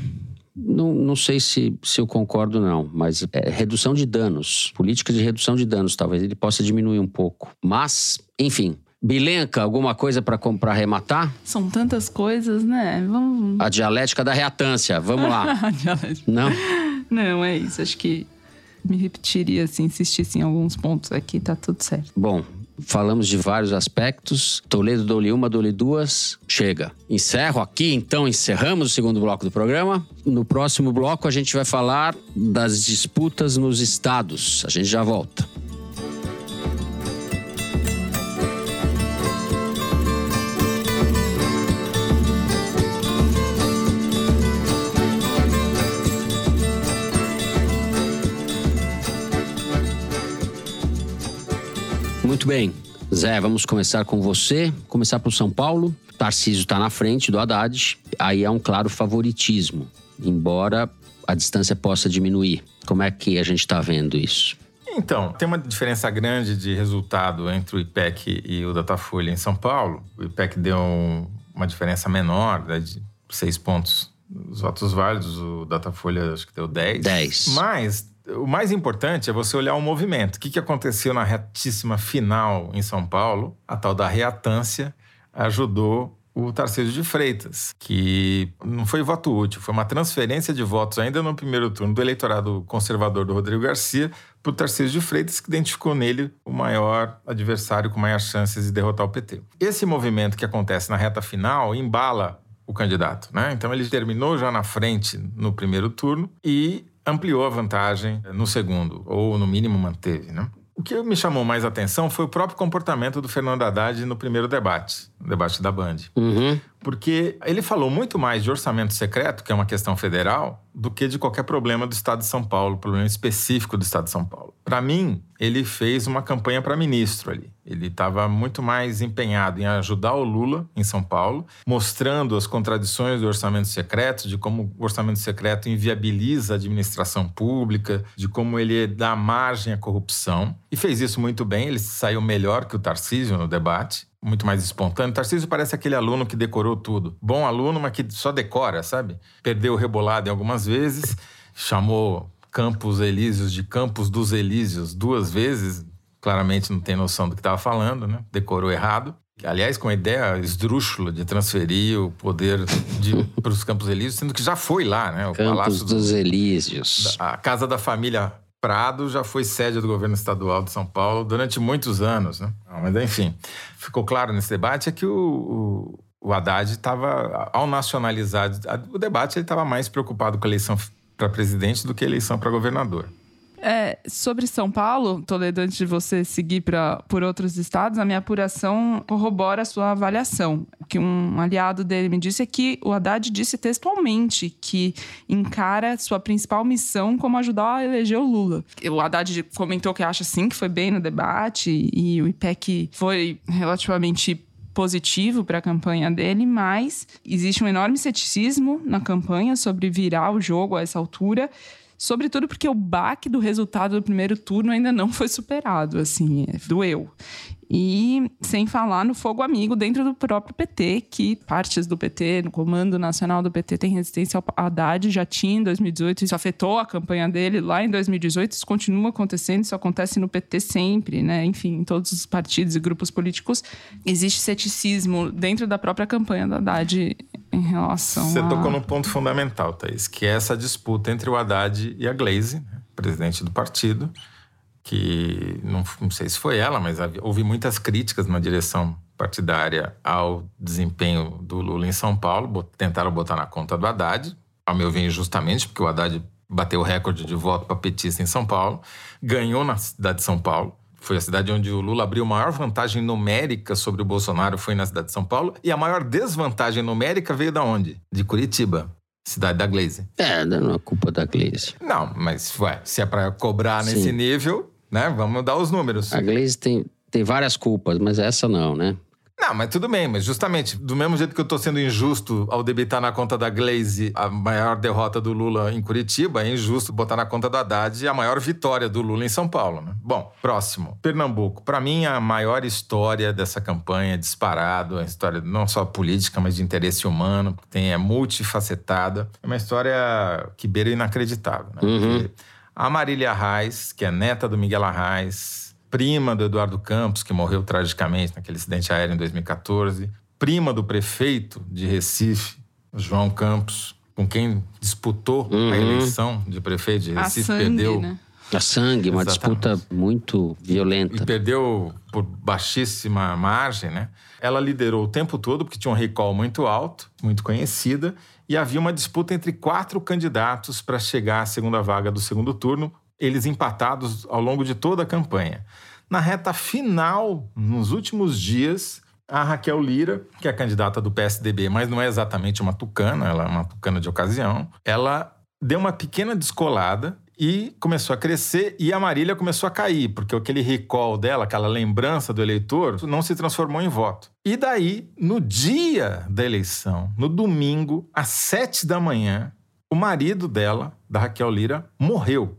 Speaker 2: Não, não sei se, se eu concordo, não, mas é redução de danos, política de redução de danos, talvez ele possa diminuir um pouco. Mas, enfim, Bilenca, alguma coisa para arrematar?
Speaker 6: São tantas coisas, né? Vamos.
Speaker 2: A dialética da reatância, vamos lá. Não?
Speaker 6: Não, é isso. Acho que me repetiria se insistisse em alguns pontos aqui, tá tudo certo.
Speaker 2: Bom, falamos de vários aspectos. Toledo, dou-lhe uma, dou-lhe duas. Chega. Encerro aqui, então, encerramos o segundo bloco do programa. No próximo bloco, a gente vai falar das disputas nos estados. A gente já volta. Muito bem. Zé, vamos começar com você. Começar por São Paulo. Tarcísio está na frente do Haddad. Aí há um claro favoritismo, embora a distância possa diminuir. Como é que a gente está vendo isso?
Speaker 4: Então, tem uma diferença grande de resultado entre o IPEC e o Datafolha em São Paulo. O IPEC deu um- uma diferença menor, né, de seis pontos os votos válidos. O Datafolha acho que deu 10.
Speaker 2: 10.
Speaker 4: Mas o mais importante é você olhar o movimento. O que, que aconteceu na retíssima final em São Paulo? A tal da reatância ajudou o Tarcísio de Freitas, que não foi voto útil, foi uma transferência de votos ainda no primeiro turno do eleitorado conservador do Rodrigo Garcia para o Tarcísio de Freitas, que identificou nele o maior adversário com maiores chances de derrotar o PT. Esse movimento que acontece na reta final embala o candidato, né? Então ele terminou já na frente no primeiro turno e ampliou a vantagem no segundo, ou no mínimo manteve, né? O que me chamou mais atenção foi o próprio comportamento do Fernando Haddad no primeiro debate, no debate da Band.
Speaker 2: Uhum.
Speaker 4: Porque ele falou muito mais de orçamento secreto, que é uma questão federal, do que de qualquer problema do Estado de São Paulo, problema específico do Estado de São Paulo. Para mim, ele fez uma campanha para ministro ali. Ele estava muito mais empenhado em ajudar o Lula em São Paulo, mostrando as contradições do orçamento secreto, de como o orçamento secreto inviabiliza a administração pública, de como ele dá margem à corrupção. E fez isso muito bem, ele saiu melhor que o Tarcísio no debate muito mais espontâneo. Tarcísio parece aquele aluno que decorou tudo. Bom aluno, mas que só decora, sabe? Perdeu o rebolado em algumas vezes, chamou Campos Elíseos de Campos dos Elíseos duas vezes. Claramente não tem noção do que estava falando, né? Decorou errado. Aliás, com a ideia esdrúxula de transferir o poder para os Campos Elíseos, sendo que já foi lá, né? O
Speaker 2: Campos
Speaker 4: Palácio do-
Speaker 2: dos Elíseos.
Speaker 4: a casa da família Prado já foi sede do governo estadual de São Paulo durante muitos anos, né? Mas enfim, ficou claro nesse debate é que o, o, o Haddad estava, ao nacionalizar o debate, ele estava mais preocupado com a eleição para presidente do que a eleição para governador.
Speaker 6: É, sobre São Paulo, Toledo, antes de você seguir pra, por outros estados, a minha apuração corrobora a sua avaliação. O que um aliado dele me disse é que o Haddad disse textualmente que encara sua principal missão como ajudar a eleger o Lula. O Haddad comentou que acha sim que foi bem no debate e o IPEC foi relativamente positivo para a campanha dele, mas existe um enorme ceticismo na campanha sobre virar o jogo a essa altura. Sobretudo porque o baque do resultado do primeiro turno ainda não foi superado, assim, é, doeu. E sem falar no fogo amigo dentro do próprio PT, que partes do PT, no comando nacional do PT, tem resistência ao Haddad, já tinha em 2018, isso afetou a campanha dele lá em 2018, isso continua acontecendo, isso acontece no PT sempre, né? Enfim, em todos os partidos e grupos políticos, existe ceticismo dentro da própria campanha do Haddad em relação
Speaker 4: Você
Speaker 6: a...
Speaker 4: tocou num ponto fundamental, Thaís, que é essa disputa entre o Haddad e a Glaze, né? presidente do partido, que não, não, sei se foi ela, mas houve muitas críticas na direção partidária ao desempenho do Lula em São Paulo, tentaram botar na conta do Haddad, ao meu ver injustamente, porque o Haddad bateu o recorde de voto para petista em São Paulo, ganhou na cidade de São Paulo, foi a cidade onde o Lula abriu maior vantagem numérica sobre o Bolsonaro, foi na cidade de São Paulo. E a maior desvantagem numérica veio da onde? De Curitiba. Cidade da Glaze.
Speaker 2: É, não é culpa da Glaze.
Speaker 4: Não, mas ué, se é para cobrar Sim. nesse nível, né? Vamos dar os números.
Speaker 2: A Glaze tem, tem várias culpas, mas essa não, né?
Speaker 4: Não, mas tudo bem, mas justamente do mesmo jeito que eu estou sendo injusto ao debitar na conta da Glaze a maior derrota do Lula em Curitiba, é injusto botar na conta do Haddad a maior vitória do Lula em São Paulo. Né? Bom, próximo. Pernambuco. Para mim, a maior história dessa campanha, disparado, a história não só política, mas de interesse humano, tem, é multifacetada. É uma história que beira inacreditável. Né?
Speaker 2: Uhum.
Speaker 4: A Marília Arraes, que é neta do Miguel Arraes, prima do Eduardo Campos, que morreu tragicamente naquele acidente aéreo em 2014, prima do prefeito de Recife, João Campos, com quem disputou uhum. a eleição de prefeito de Recife,
Speaker 6: sangue,
Speaker 4: perdeu.
Speaker 6: Né?
Speaker 2: A sangue, uma Exatamente. disputa muito violenta.
Speaker 4: E perdeu por baixíssima margem, né? Ela liderou o tempo todo, porque tinha um recall muito alto, muito conhecida, e havia uma disputa entre quatro candidatos para chegar à segunda vaga do segundo turno eles empatados ao longo de toda a campanha. Na reta final, nos últimos dias, a Raquel Lira, que é candidata do PSDB, mas não é exatamente uma tucana, ela é uma tucana de ocasião, ela deu uma pequena descolada e começou a crescer e a Marília começou a cair, porque aquele recall dela, aquela lembrança do eleitor, não se transformou em voto. E daí, no dia da eleição, no domingo, às sete da manhã, o marido dela, da Raquel Lira, morreu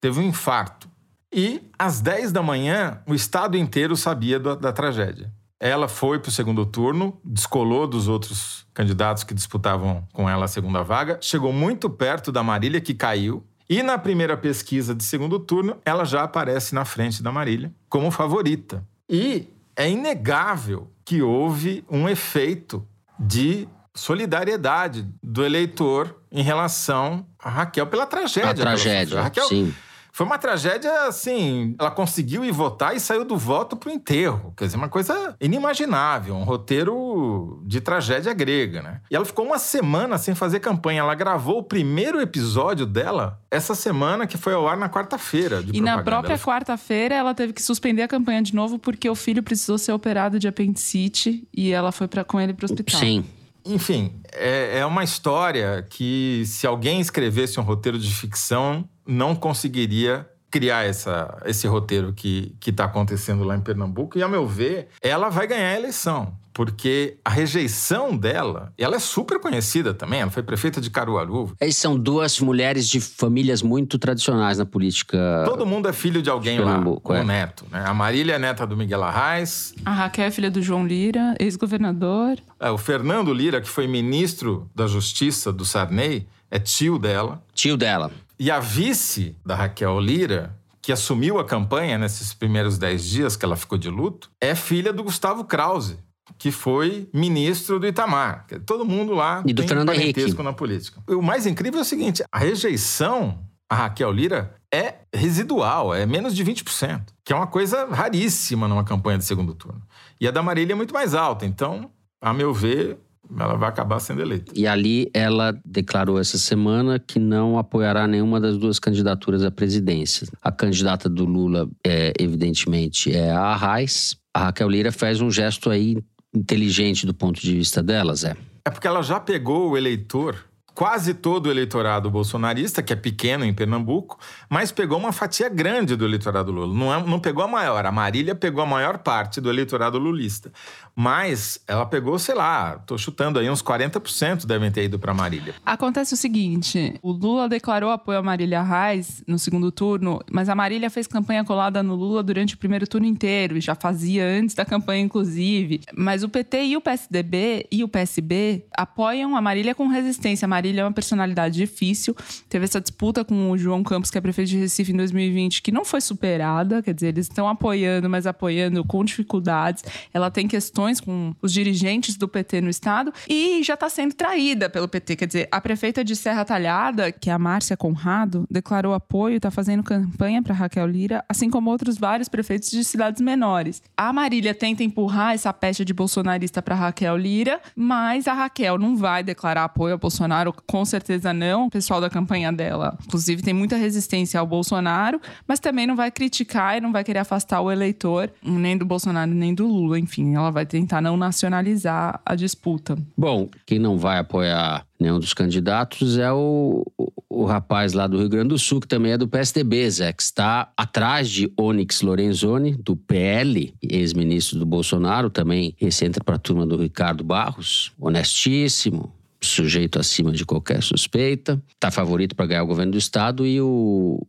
Speaker 4: teve um infarto. E às 10 da manhã, o estado inteiro sabia da, da tragédia. Ela foi para o segundo turno, descolou dos outros candidatos que disputavam com ela a segunda vaga, chegou muito perto da Marília, que caiu. E na primeira pesquisa de segundo turno, ela já aparece na frente da Marília como favorita. E é inegável que houve um efeito de solidariedade do eleitor em relação a Raquel pela tragédia. A
Speaker 2: tragédia,
Speaker 4: Raquel,
Speaker 2: sim.
Speaker 4: Foi uma tragédia, assim. Ela conseguiu ir votar e saiu do voto pro enterro. Quer dizer, uma coisa inimaginável. Um roteiro de tragédia grega, né? E ela ficou uma semana sem fazer campanha. Ela gravou o primeiro episódio dela essa semana, que foi ao ar na quarta-feira.
Speaker 6: E na própria
Speaker 4: ela...
Speaker 6: quarta-feira, ela teve que suspender a campanha de novo porque o filho precisou ser operado de apendicite e ela foi pra, com ele pro hospital.
Speaker 2: Sim.
Speaker 4: Enfim, é, é uma história que, se alguém escrevesse um roteiro de ficção, não conseguiria criar essa, esse roteiro que está acontecendo lá em Pernambuco. E, a meu ver, ela vai ganhar a eleição. Porque a rejeição dela, ela é super conhecida também, ela foi prefeita de Caruaru.
Speaker 2: Eles são duas mulheres de famílias muito tradicionais na política.
Speaker 4: Todo mundo é filho de alguém de lá, o é. neto. Né? A Marília é neta do Miguel Arraes.
Speaker 6: A Raquel é filha do João Lira, ex-governador.
Speaker 4: É, o Fernando Lira, que foi ministro da Justiça do Sarney, é tio dela.
Speaker 2: Tio dela.
Speaker 4: E a vice da Raquel Lira, que assumiu a campanha nesses primeiros dez dias que ela ficou de luto, é filha do Gustavo Krause, que foi ministro do Itamar. Todo mundo lá
Speaker 2: e do
Speaker 4: tem
Speaker 2: Fernando
Speaker 4: parentesco
Speaker 2: Henrique.
Speaker 4: na política. O mais incrível é o seguinte, a rejeição a Raquel Lira é residual, é menos de 20%, que é uma coisa raríssima numa campanha de segundo turno. E a da Marília é muito mais alta. Então, a meu ver, ela vai acabar sendo eleita.
Speaker 2: E ali ela declarou essa semana que não apoiará nenhuma das duas candidaturas à presidência. A candidata do Lula, é, evidentemente, é a Arraes. A Raquel Lira faz um gesto aí inteligente do ponto de vista dela, Zé.
Speaker 4: É porque ela já pegou o eleitor quase todo o eleitorado bolsonarista, que é pequeno em Pernambuco, mas pegou uma fatia grande do eleitorado Lula. Não, é, não pegou a maior. A Marília pegou a maior parte do eleitorado lulista. Mas ela pegou, sei lá, tô chutando aí, uns 40% devem ter ido para Marília.
Speaker 6: Acontece o seguinte: o Lula declarou apoio a Marília Reis no segundo turno, mas a Marília fez campanha colada no Lula durante o primeiro turno inteiro, e já fazia antes da campanha, inclusive. Mas o PT e o PSDB e o PSB apoiam a Marília com resistência. A Marília é uma personalidade difícil. Teve essa disputa com o João Campos, que é prefeito de Recife em 2020, que não foi superada. Quer dizer, eles estão apoiando, mas apoiando com dificuldades. Ela tem questões com os dirigentes do PT no estado e já está sendo traída pelo PT. Quer dizer, a prefeita de Serra Talhada, que é a Márcia Conrado, declarou apoio está fazendo campanha para Raquel Lira, assim como outros vários prefeitos de cidades menores. A Marília tenta empurrar essa pecha de bolsonarista para Raquel Lira, mas a Raquel não vai declarar apoio ao Bolsonaro com certeza não. O pessoal da campanha dela, inclusive, tem muita resistência ao Bolsonaro, mas também não vai criticar e não vai querer afastar o eleitor, nem do Bolsonaro, nem do Lula. Enfim, ela vai tentar não nacionalizar a disputa.
Speaker 2: Bom, quem não vai apoiar nenhum dos candidatos é o, o, o, rapaz lá do Rio Grande do Sul, que também é do PSDB, Zé, que está atrás de Onyx Lorenzoni, do PL, ex-ministro do Bolsonaro, também esse entra para a turma do Ricardo Barros, honestíssimo, sujeito acima de qualquer suspeita, está favorito para ganhar o governo do estado e o,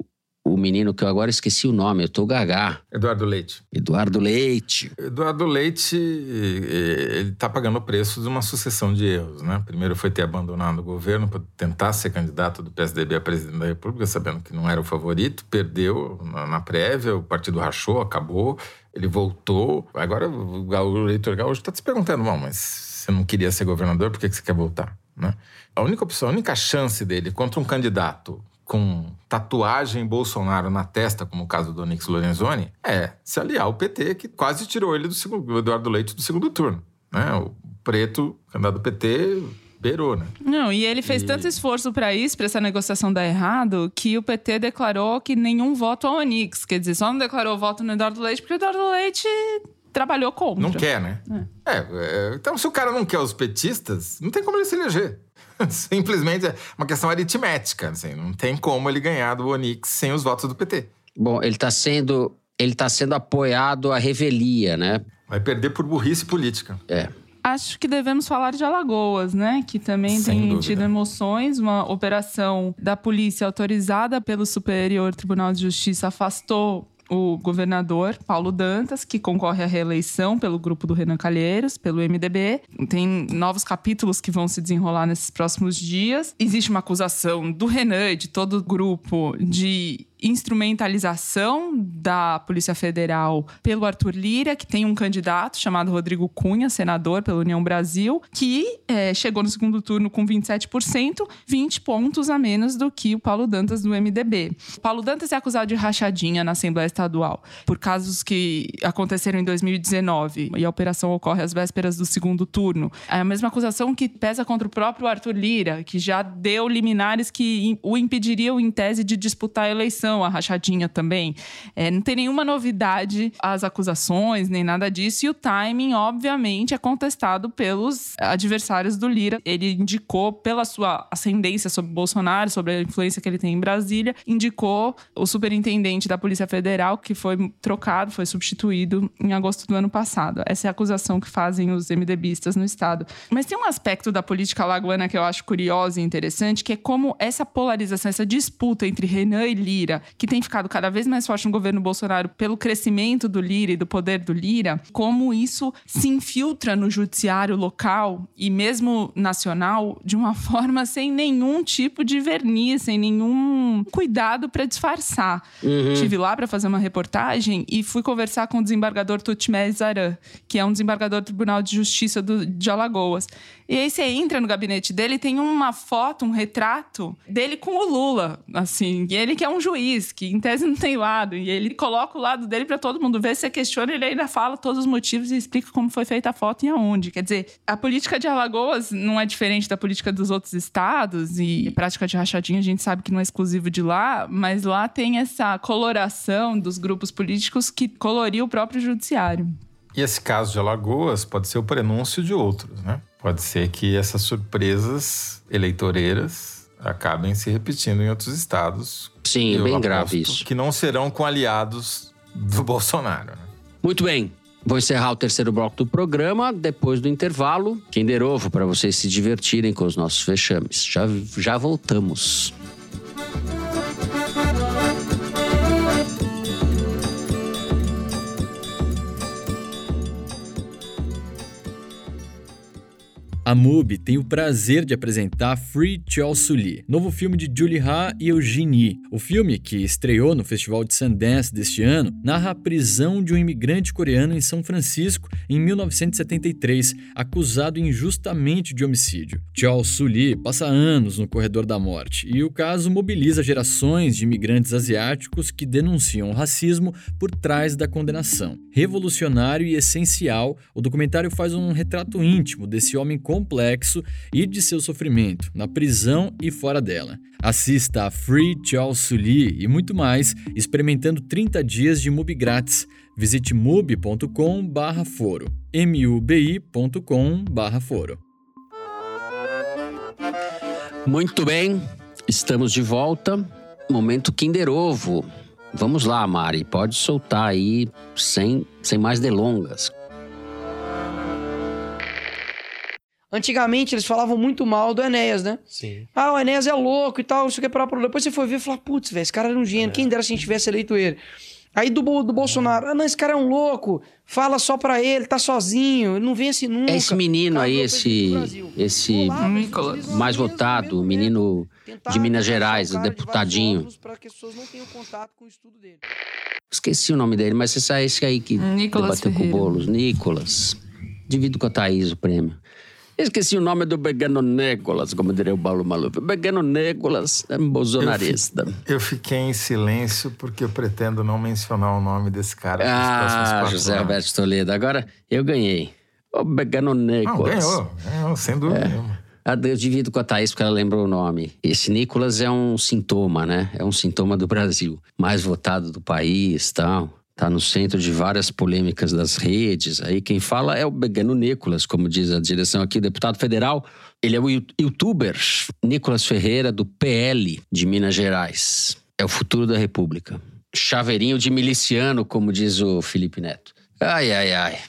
Speaker 2: o menino que eu agora esqueci o nome, eu tô gagá.
Speaker 4: Eduardo Leite.
Speaker 2: Eduardo Leite.
Speaker 4: Eduardo Leite, ele tá pagando o preço de uma sucessão de erros, né? Primeiro foi ter abandonado o governo para tentar ser candidato do PSDB a presidente da República, sabendo que não era o favorito, perdeu na, prévia, o partido rachou, acabou, ele voltou. Agora o eleitor gaúcho está se perguntando, mas você não queria ser governador, por que você quer voltar? Né? A única opção, a única chance dele contra um candidato com tatuagem Bolsonaro na testa, como o caso do Onyx Lorenzoni, é se aliar ao PT, que quase tirou ele do segundo, Eduardo Leite do segundo turno. Né? O preto, candidato do PT, beirou, né?
Speaker 6: Não, e ele fez e... tanto esforço para isso, para essa negociação dar errado, que o PT declarou que nenhum voto ao Onix. Quer dizer, só não declarou voto no Eduardo Leite, porque o Eduardo Leite trabalhou contra.
Speaker 4: Não quer, né? É. É, então, se o cara não quer os petistas, não tem como ele se eleger. Simplesmente é uma questão aritmética. Assim, não tem como ele ganhar do Onix sem os votos do PT.
Speaker 2: Bom, ele está sendo, ele tá sendo apoiado à revelia, né?
Speaker 4: Vai perder por burrice política.
Speaker 2: É.
Speaker 6: Acho que devemos falar de Alagoas, né? Que também Sem tem dúvida. tido emoções. Uma operação da polícia autorizada pelo Superior Tribunal de Justiça afastou o governador Paulo Dantas, que concorre à reeleição pelo grupo do Renan Calheiros, pelo MDB. Tem novos capítulos que vão se desenrolar nesses próximos dias. Existe uma acusação do Renan e de todo o grupo de instrumentalização da Polícia Federal pelo Arthur Lira, que tem um candidato chamado Rodrigo Cunha, senador pela União Brasil, que é, chegou no segundo turno com 27%, 20 pontos a menos do que o Paulo Dantas do MDB. O Paulo Dantas é acusado de rachadinha na Assembleia Estadual por casos que aconteceram em 2019 e a operação ocorre às vésperas do segundo turno. É a mesma acusação que pesa contra o próprio Arthur Lira, que já deu liminares que o impediriam, em tese, de disputar a eleição a rachadinha também. É, não tem nenhuma novidade as acusações, nem nada disso. E o timing, obviamente, é contestado pelos adversários do Lira. Ele indicou, pela sua ascendência sobre Bolsonaro, sobre a influência que ele tem em Brasília, indicou o superintendente da Polícia Federal, que foi trocado, foi substituído em agosto do ano passado. Essa é a acusação que fazem os MDBistas no Estado. Mas tem um aspecto da política lagoana que eu acho curioso e interessante, que é como essa polarização, essa disputa entre Renan e Lira, que tem ficado cada vez mais forte no governo Bolsonaro pelo crescimento do Lira e do poder do Lira, como isso se infiltra no judiciário local e mesmo nacional de uma forma sem nenhum tipo de verniz, sem nenhum cuidado para disfarçar. Uhum. Estive lá para fazer uma reportagem e fui conversar com o desembargador Tutmé Zaran, que é um desembargador do Tribunal de Justiça do, de Alagoas. E aí você entra no gabinete dele, tem uma foto, um retrato dele com o Lula, assim, e ele que é um juiz juiz que, em tese, não tem lado. E ele coloca o lado dele para todo mundo ver, se questiona, ele ainda fala todos os motivos e explica como foi feita a foto e aonde. Quer dizer, a política de Alagoas não é diferente da política dos outros estados e a prática de rachadinha a gente sabe que não é exclusivo de lá, mas lá tem essa coloração dos grupos políticos que coloria o próprio judiciário.
Speaker 4: E esse caso de Alagoas pode ser o prenúncio de outros, né? Pode ser que essas surpresas eleitoreiras acabem se repetindo em outros estados.
Speaker 2: Sim, é bem grave isso.
Speaker 4: Que não serão com aliados do Bolsonaro. Né?
Speaker 2: Muito bem. Vou encerrar o terceiro bloco do programa. Depois do intervalo, Kinder Ovo, para vocês se divertirem com os nossos fechames. Já, já voltamos.
Speaker 8: A MUBI tem o prazer de apresentar Free Chol Suli, novo filme de Julie Ha e Eugenie. O filme, que estreou no Festival de Sundance deste ano, narra a prisão de um imigrante coreano em São Francisco em 1973, acusado injustamente de homicídio. Chol Suli passa anos no corredor da morte e o caso mobiliza gerações de imigrantes asiáticos que denunciam o racismo por trás da condenação. Revolucionário e essencial, o documentário faz um retrato íntimo desse homem complexo e de seu sofrimento, na prisão e fora dela. Assista a Free Chao Suli e muito mais, experimentando 30 dias de MUBI grátis. Visite mubi.com/foro. mubi.com/foro.
Speaker 2: Muito bem, estamos de volta. Momento Kinder Ovo. Vamos lá, Mari, pode soltar aí sem, sem mais delongas.
Speaker 9: Antigamente eles falavam muito mal do Enéas, né?
Speaker 10: Sim.
Speaker 9: Ah, o Enéas é louco e tal, isso que é pra... Depois você foi ver e falou, putz, velho, esse cara era um gênio, é. quem dera se a gente tivesse eleito ele. Aí do, do Bolsonaro, ah, não, esse cara é um louco, fala só pra ele, tá sozinho, ele não vem assim nunca.
Speaker 2: É esse menino aí, esse, esse Olá, mais votado, o menino de Minas Gerais, o deputadinho. Esqueci o nome dele, mas esse é esse aí que
Speaker 6: Nicolas
Speaker 2: debateu Ferreira. com o Boulos, Nicolas. Divido com a Thaís o prêmio. Esqueci o nome do Begano Nicolas, como diria o Paulo Maluf. Begano Nicolas é bolsonarista.
Speaker 4: Eu, fi, eu, fiquei em silêncio porque eu pretendo não mencionar o nome desse cara.
Speaker 2: Ah, José anos. Roberto Toledo. Agora eu ganhei. O Begano Nicolas.
Speaker 4: Não, ganhou, ganhou, sem dúvida é. nenhuma.
Speaker 2: Ah, eu divido com a Thaís porque ela lembrou o nome. Esse Nicolas é um sintoma, né? É um sintoma do Brasil. Mais votado do país tal está no centro de várias polêmicas das redes. Aí quem fala é o Begano Nicolas, como diz a direção aqui, deputado federal. Ele é o youtuber Nicolas Ferreira, do PL de Minas Gerais. É o futuro da República. Chaveirinho de miliciano, como diz o Felipe Neto. Ai, ai, ai.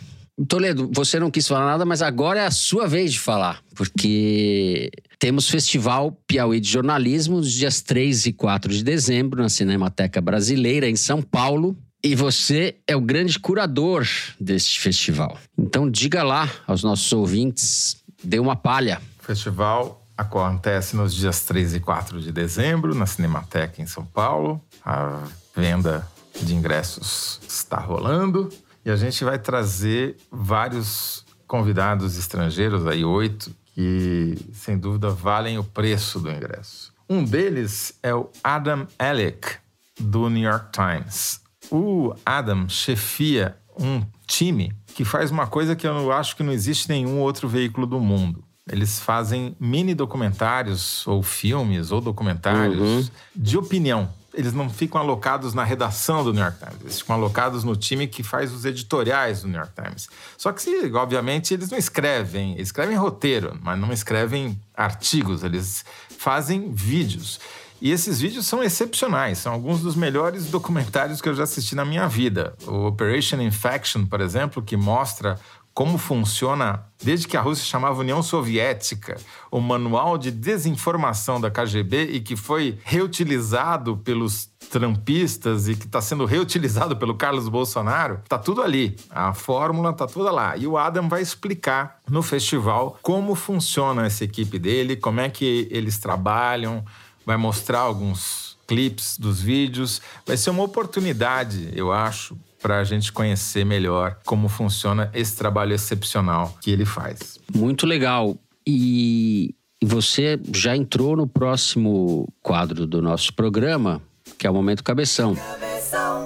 Speaker 2: Toledo, você não quis falar nada, mas agora é a sua vez de falar, porque temos Festival Piauí de Jornalismo, nos dias 3 e 4 de dezembro, na Cinemateca Brasileira, em São Paulo. E você é o grande curador deste festival. Então diga lá aos nossos ouvintes, dê uma palha.
Speaker 4: Festival acontece nos dias 3 e 4 de dezembro, na Cinemateca em São Paulo. A venda de ingressos está rolando e a gente vai trazer vários convidados estrangeiros, aí oito, que sem dúvida valem o preço do ingresso. Um deles é o Adam Alec, do New York Times. O Adam chefia um time que faz uma coisa que eu acho que não existe nenhum outro veículo do mundo. Eles fazem mini documentários, ou filmes, ou documentários uhum. de opinião. Eles não ficam alocados na redação do New York Times, eles ficam alocados no time que faz os editoriais do New York Times. Só que, obviamente, eles não escrevem, escrevem roteiro, mas não escrevem artigos, eles fazem vídeos. E esses vídeos são excepcionais, são alguns dos melhores documentários que eu já assisti na minha vida. O Operation Infection, por exemplo, que mostra como funciona, desde que a Rússia chamava União Soviética, o manual de desinformação da KGB e que foi reutilizado pelos trampistas e que está sendo reutilizado pelo Carlos Bolsonaro, tá tudo ali. A fórmula tá toda lá. E o Adam vai explicar no festival como funciona essa equipe dele, como é que eles trabalham, vai mostrar alguns clipes dos vídeos. Vai ser uma oportunidade, eu acho, para a gente conhecer melhor como funciona esse trabalho excepcional que ele faz.
Speaker 2: Muito legal. E você já entrou no próximo quadro do nosso programa, que é o Momento Cabeção.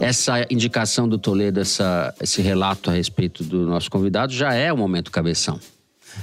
Speaker 2: Essa indicação do Toledo, essa, esse relato a respeito do nosso convidado, já é o Momento Cabeção.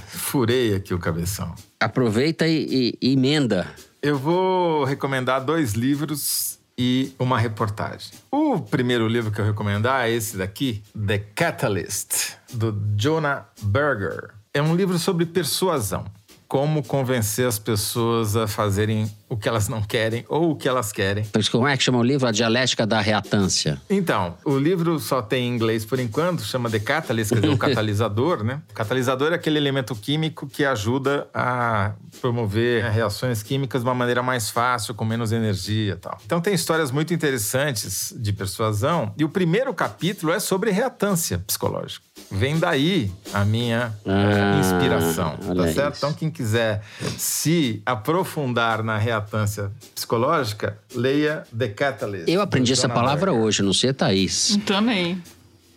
Speaker 4: Furei aqui o cabeção.
Speaker 2: Aproveita e, e, e emenda.
Speaker 4: Eu vou recomendar dois livros e uma reportagem. O primeiro livro que eu recomendar é esse daqui, The Catalyst, do Jonah Berger. É um livro sobre persuasão como convencer as pessoas a fazerem o que elas não querem ou o que elas querem.
Speaker 2: Como é que chama o livro? A Dialética da Reatância.
Speaker 4: Então, o livro só tem em inglês por enquanto, chama The Catalyst, quer dizer, o catalisador, né? O catalisador é aquele elemento químico que ajuda a promover reações químicas de uma maneira mais fácil, com menos energia e tal. Então tem histórias muito interessantes de persuasão e o primeiro capítulo é sobre reatância psicológica. Vem daí a minha ah, inspiração, tá certo? Isso. Então quem quiser se aprofundar na reatância psicológica, leia The Catalyst.
Speaker 2: Eu aprendi essa palavra hoje, não sei, Thaís.
Speaker 6: Também.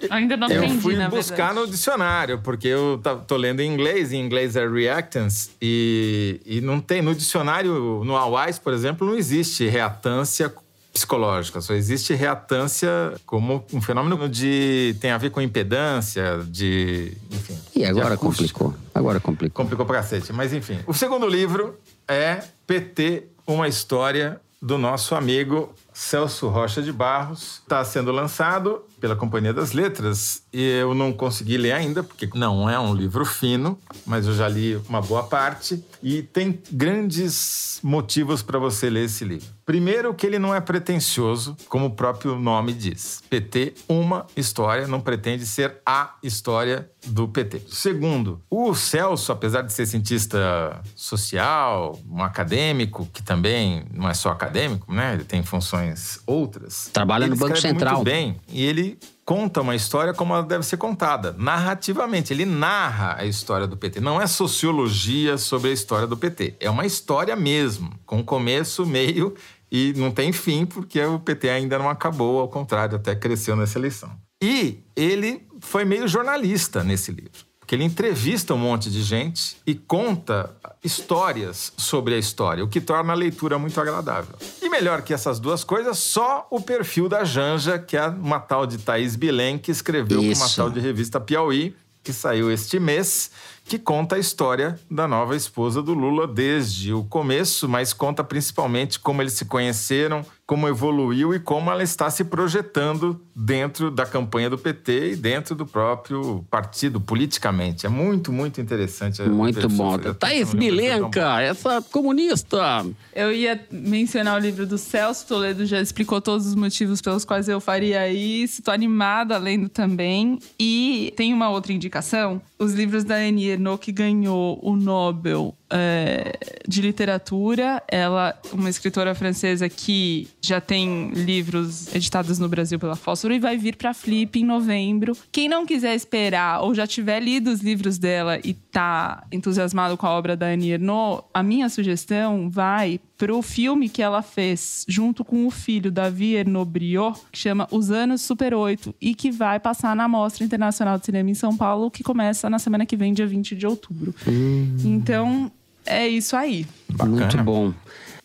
Speaker 6: Ainda não aprendi,
Speaker 4: Eu fui buscar no dicionário, porque eu tô lendo em inglês, em inglês é reactance, e, e não tem, no dicionário, no AWAIS, por exemplo, não existe reatância psicológica, só existe reatância como um fenômeno de tem a ver com impedância, de, enfim.
Speaker 2: E agora complicou. Agora complicou.
Speaker 4: Complicou pra cacete, mas enfim. O segundo livro é PT, uma história do nosso amigo Celso Rocha de Barros. Está sendo lançado pela Companhia das Letras e eu não consegui ler ainda, porque não é um livro fino, mas eu já li uma boa parte e tem grandes motivos para você ler esse livro. Primeiro, que ele não é pretensioso, como o próprio nome diz. PT, uma história, não pretende ser a história do PT. Segundo, o Celso, apesar de ser cientista social, um acadêmico, que também não é só acadêmico, né? Ele tem funções outras.
Speaker 2: Trabalha no Banco Central.
Speaker 4: Muito bem. E ele conta uma história como ela deve ser contada, narrativamente. Ele narra a história do PT. Não é sociologia sobre a história do PT. É uma história mesmo, com começo, meio e não tem fim, porque o PT ainda não acabou, ao contrário, até cresceu nessa eleição. E ele foi meio jornalista nesse livro que ele entrevista um monte de gente e conta histórias sobre a história, o que torna a leitura muito agradável. E melhor que essas duas coisas, só o perfil da Janja, que é uma tal de Thaís Bilen, que escreveu Isso. uma tal de revista Piauí, que saiu este mês, que conta a história da nova esposa do Lula desde o começo, mas conta principalmente como eles se conheceram, como evoluiu e como ela está se projetando dentro da campanha do PT e dentro do próprio partido, politicamente. É muito, muito interessante.
Speaker 2: Muito bom. Thaís Milenka, essa comunista.
Speaker 6: Eu ia mencionar o livro do Celso Toledo, já explicou todos os motivos pelos quais eu faria isso. Estou animada lendo também. E tem uma outra indicação: os livros da Annie Ernaux, que ganhou o Nobel é, de literatura. Ela, uma escritora francesa que já tem livros editados no Brasil pela Fósforo e vai vir para Flip em novembro. Quem não quiser esperar ou já tiver lido os livros dela e tá entusiasmado com a obra da Annie Ernaux, a minha sugestão vai pro filme que ela fez junto com o filho Davi Ernaux-Briot, que chama Os Anos Super 8 e que vai passar na Mostra Internacional de Cinema em São Paulo, que começa na semana que vem, dia 20 de outubro. Hum. Então, é isso aí.
Speaker 2: Bacana. Muito bom.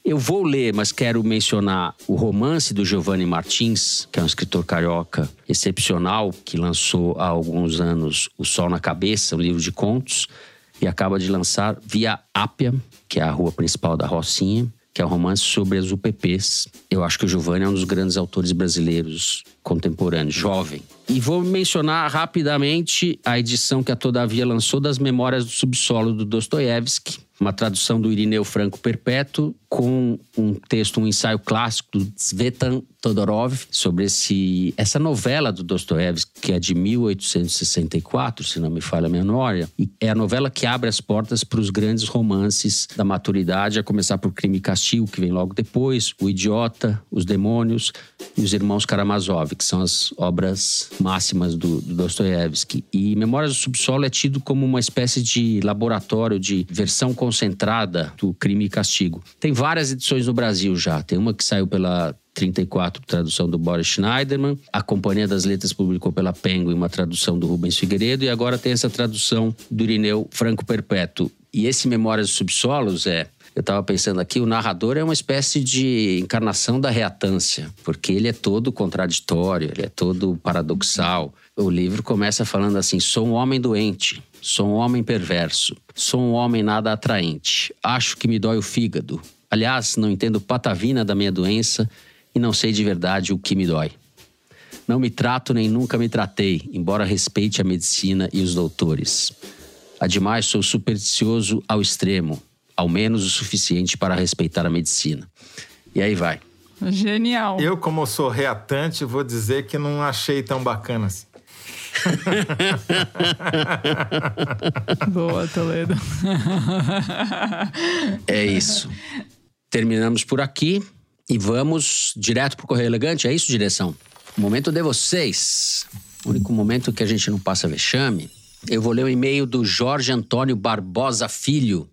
Speaker 2: Eu vou ler, mas quero mencionar o romance do Giovanni Martins, que é um escritor carioca excepcional, que lançou há alguns anos O Sol na Cabeça, um livro de contos, e acaba de lançar Via Ápia, que é a rua principal da Rocinha, que é um romance sobre as UPPs. Eu acho que o Giovanni é um dos grandes autores brasileiros contemporâneos, jovem. E vou mencionar rapidamente a edição que a Todavia lançou das Memórias do Subsolo do Dostoiévski, uma tradução do Irineu Franco Perpétuo, com um texto, um ensaio clássico do Svetan Todorov sobre esse, essa novela do Dostoiévski, que é de 1864, se não me falha a memória. E é a novela que abre as portas para os grandes romances da maturidade, a começar por Crime e Castigo, que vem logo depois, O Idiota, Os Demônios e Os Irmãos Karamazov, que são as obras máximas do, do Dostoiévski. E Memórias do Subsolo é tido como uma espécie de laboratório de versão concentrada do Crime e Castigo. Tem várias edições no Brasil já. Tem uma que saiu pela 34, tradução do Boris Schneiderman. A Companhia das Letras publicou pela Penguin uma tradução do Rubens Figueiredo. E agora tem essa tradução do Irineu Franco Perpétuo. E esse Memórias dos Subsolos é Eu estava pensando aqui, o narrador é uma espécie de encarnação da reatância, porque ele é todo contraditório, ele é todo paradoxal. O livro começa falando assim: sou um homem doente, sou um homem perverso, sou um homem nada atraente, acho que me dói o fígado. Aliás, não entendo patavina da minha doença e não sei de verdade o que me dói. Não me trato nem nunca me tratei, embora respeite a medicina e os doutores. Ademais, sou supersticioso ao extremo, ao menos o suficiente para respeitar a medicina. E aí vai.
Speaker 6: Genial.
Speaker 4: Eu, como sou reatante, vou dizer que não achei tão bacana assim.
Speaker 6: Boa, Toledo.
Speaker 2: É isso. Terminamos por aqui e vamos direto pro Correio Elegante. É isso, direção? Momento de vocês. O único momento que a gente não passa vexame. Eu vou ler o e-mail do Jorge Antônio Barbosa Filho,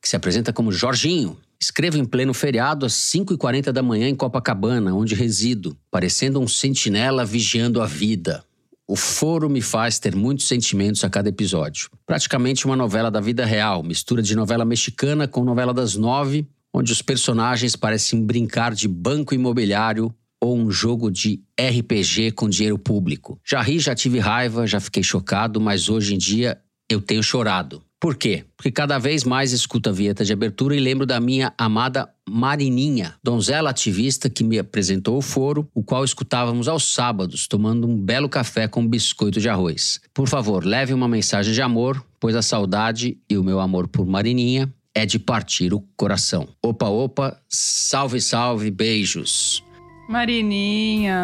Speaker 2: que se apresenta como Jorginho. Escrevo em pleno feriado às 5h40 da manhã em Copacabana, onde resido, parecendo um sentinela vigiando a vida. O foro me faz ter muitos sentimentos a cada episódio. Praticamente uma novela da vida real, mistura de novela mexicana com novela das nove, onde os personagens parecem brincar de banco imobiliário ou um jogo de RPG com dinheiro público. Já ri, já tive raiva, já fiquei chocado, mas hoje em dia eu tenho chorado. Por quê? Porque cada vez mais escuto a vinheta de abertura e lembro da minha amada Marininha, donzela ativista que me apresentou o foro, o qual escutávamos aos sábados, tomando um belo café com biscoito de arroz. Por favor, leve uma mensagem de amor, pois a saudade e o meu amor por Marininha é de partir o coração. Opa, opa, salve, salve, beijos.
Speaker 6: Marininha.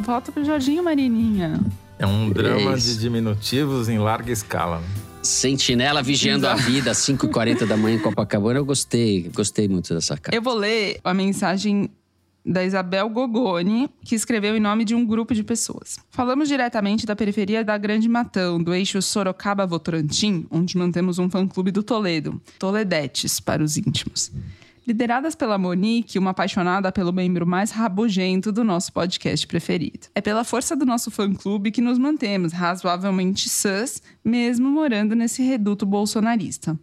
Speaker 6: Volta pro Jorginho, Marininha.
Speaker 4: É um drama
Speaker 2: isso.
Speaker 4: de diminutivos em larga escala. né?
Speaker 2: Sentinela vigiando a vida às 5h40 da manhã em Copacabana. Eu gostei, gostei muito dessa carta.
Speaker 6: Eu vou ler a mensagem da Isabel Gogoni, que escreveu em nome de um grupo de pessoas. Falamos diretamente da periferia da Grande Matão, do eixo Sorocaba-Votorantim, onde mantemos um fã-clube do Toledo, Toledetes para os íntimos. Lideradas pela Monique, uma apaixonada pelo membro mais rabugento do nosso podcast preferido. É pela força do nosso fã-clube que nos mantemos razoavelmente sãs, mesmo morando nesse reduto bolsonarista.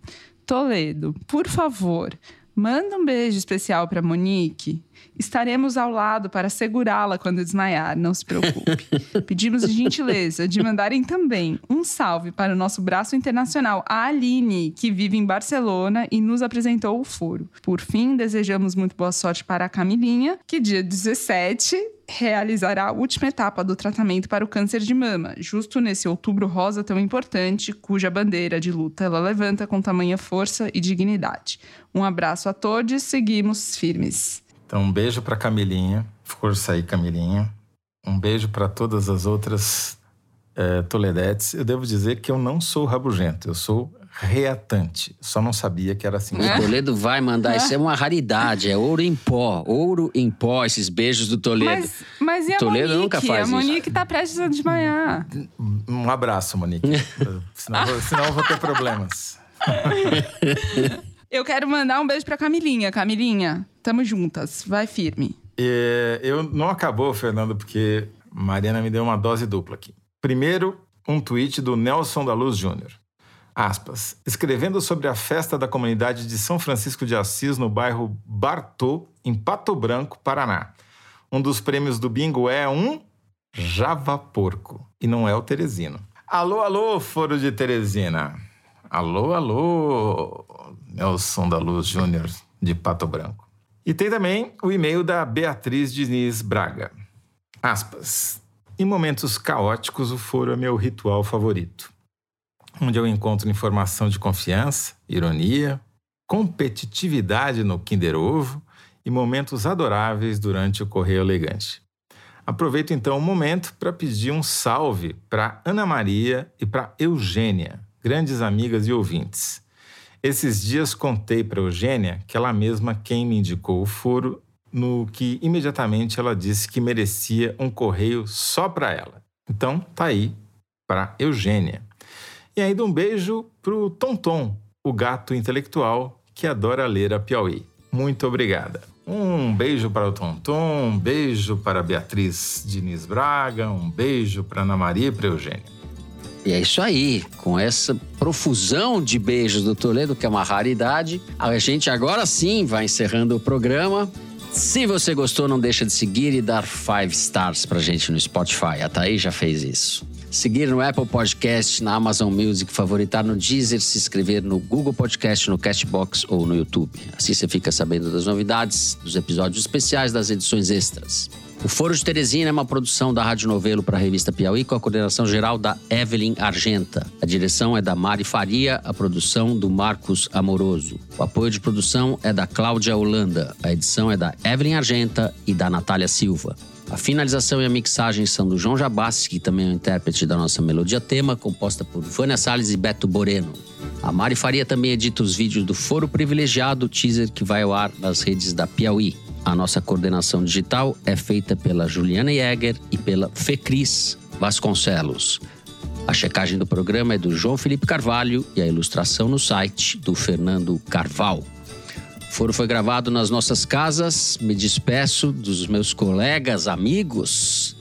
Speaker 6: Toledo, por favor, manda um beijo especial para Monique. Estaremos ao lado para segurá-la quando desmaiar, não se preocupe. Pedimos de gentileza de mandarem também um salve para o nosso braço internacional, a Aline, que vive em Barcelona e nos apresentou o foro. Por fim, desejamos muito boa sorte para a Camilinha, que dia 17 realizará a última etapa do tratamento para o câncer de mama, justo nesse outubro rosa tão importante, cuja bandeira de luta ela levanta com tamanha força e dignidade. Um abraço a todos, seguimos firmes.
Speaker 4: Então, um beijo para Camilinha. Força aí, Camilinha. Um beijo para todas as outras eh, Toledetes. Eu devo dizer que eu não sou rabugento, eu sou reatante. Só não sabia que era assim.
Speaker 2: O Toledo vai mandar, isso é uma raridade, é ouro em pó, ouro em pó, esses beijos do Toledo.
Speaker 6: Mas, mas e a
Speaker 2: Toledo
Speaker 6: Monique?
Speaker 2: nunca faz
Speaker 6: a
Speaker 2: isso.
Speaker 6: Monique tá prestes a desmaiar.
Speaker 4: Um abraço, Monique. senão, senão eu vou ter problemas.
Speaker 6: Eu quero mandar um beijo pra Camilinha. Camilinha, tamo juntas. Vai firme.
Speaker 4: É, eu não acabou, Fernando, porque Mariana me deu uma dose dupla aqui. Primeiro, um tweet do Nelson da Luz Júnior. Aspas. Escrevendo sobre a festa da comunidade de São Francisco de Assis no bairro Bartô, em Pato Branco, Paraná. Um dos prêmios do bingo é um Java Porco. E não é o Teresino. Alô, alô, foro de Teresina. Alô, alô, Nelson da Luz Júnior, de Pato Branco. E tem também o e-mail da Beatriz Diniz Braga. Aspas. Em momentos caóticos, o foro é meu ritual favorito, onde eu encontro informação de confiança, ironia, competitividade no Kinder Ovo e momentos adoráveis durante o Correio Elegante. Aproveito então o momento para pedir um salve para Ana Maria e para Eugênia, grandes amigas e ouvintes. Esses dias contei para Eugênia que ela mesma quem me indicou o foro, no que imediatamente ela disse que merecia um correio só para ela. Então, tá aí para Eugênia. E ainda um beijo pro Tonton, o gato intelectual que adora ler a Piauí. Muito obrigada. Um beijo para o Tonton, um beijo para a Beatriz Diniz Braga, um beijo para Ana Maria e para Eugênia.
Speaker 2: E é isso aí, com essa profusão de beijos do Toledo, que é uma raridade, a gente agora sim vai encerrando o programa. Se você gostou, não deixa de seguir e dar five stars pra gente no Spotify. A Thaís já fez isso. Seguir no Apple Podcast, na Amazon Music, favoritar no Deezer, se inscrever no Google Podcast, no Castbox ou no YouTube. Assim você fica sabendo das novidades, dos episódios especiais, das edições extras. O Foro de Teresina é uma produção da Rádio Novelo para a revista Piauí com a coordenação geral da Evelyn Argenta. A direção é da Mari Faria, a produção do Marcos Amoroso. O apoio de produção é da Cláudia Holanda. A edição é da Evelyn Argenta e da Natália Silva. A finalização e a mixagem são do João Jabassi, que também é o intérprete da nossa melodia tema, composta por Vânia Salles e Beto Boreno. A Mari Faria também edita os vídeos do Foro Privilegiado, teaser que vai ao ar nas redes da Piauí. A nossa coordenação digital é feita pela Juliana Jäger e pela Fecris Vasconcelos. A checagem do programa é do João Felipe Carvalho e a ilustração no site do Fernando Carval. O foro foi gravado nas nossas casas. Me despeço dos meus colegas, amigos.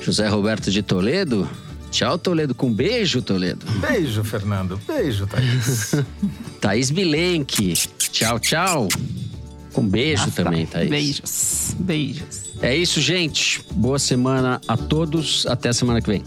Speaker 2: José Roberto de Toledo. Tchau, Toledo. Com beijo, Toledo.
Speaker 4: Beijo, Fernando. Beijo, Thaís.
Speaker 2: Thaís Bilenque. Tchau, tchau. Com beijo
Speaker 6: Nossa,
Speaker 2: também, Thaís.
Speaker 6: Beijos. Beijos.
Speaker 2: É isso, gente. Boa semana a todos. Até a semana que vem.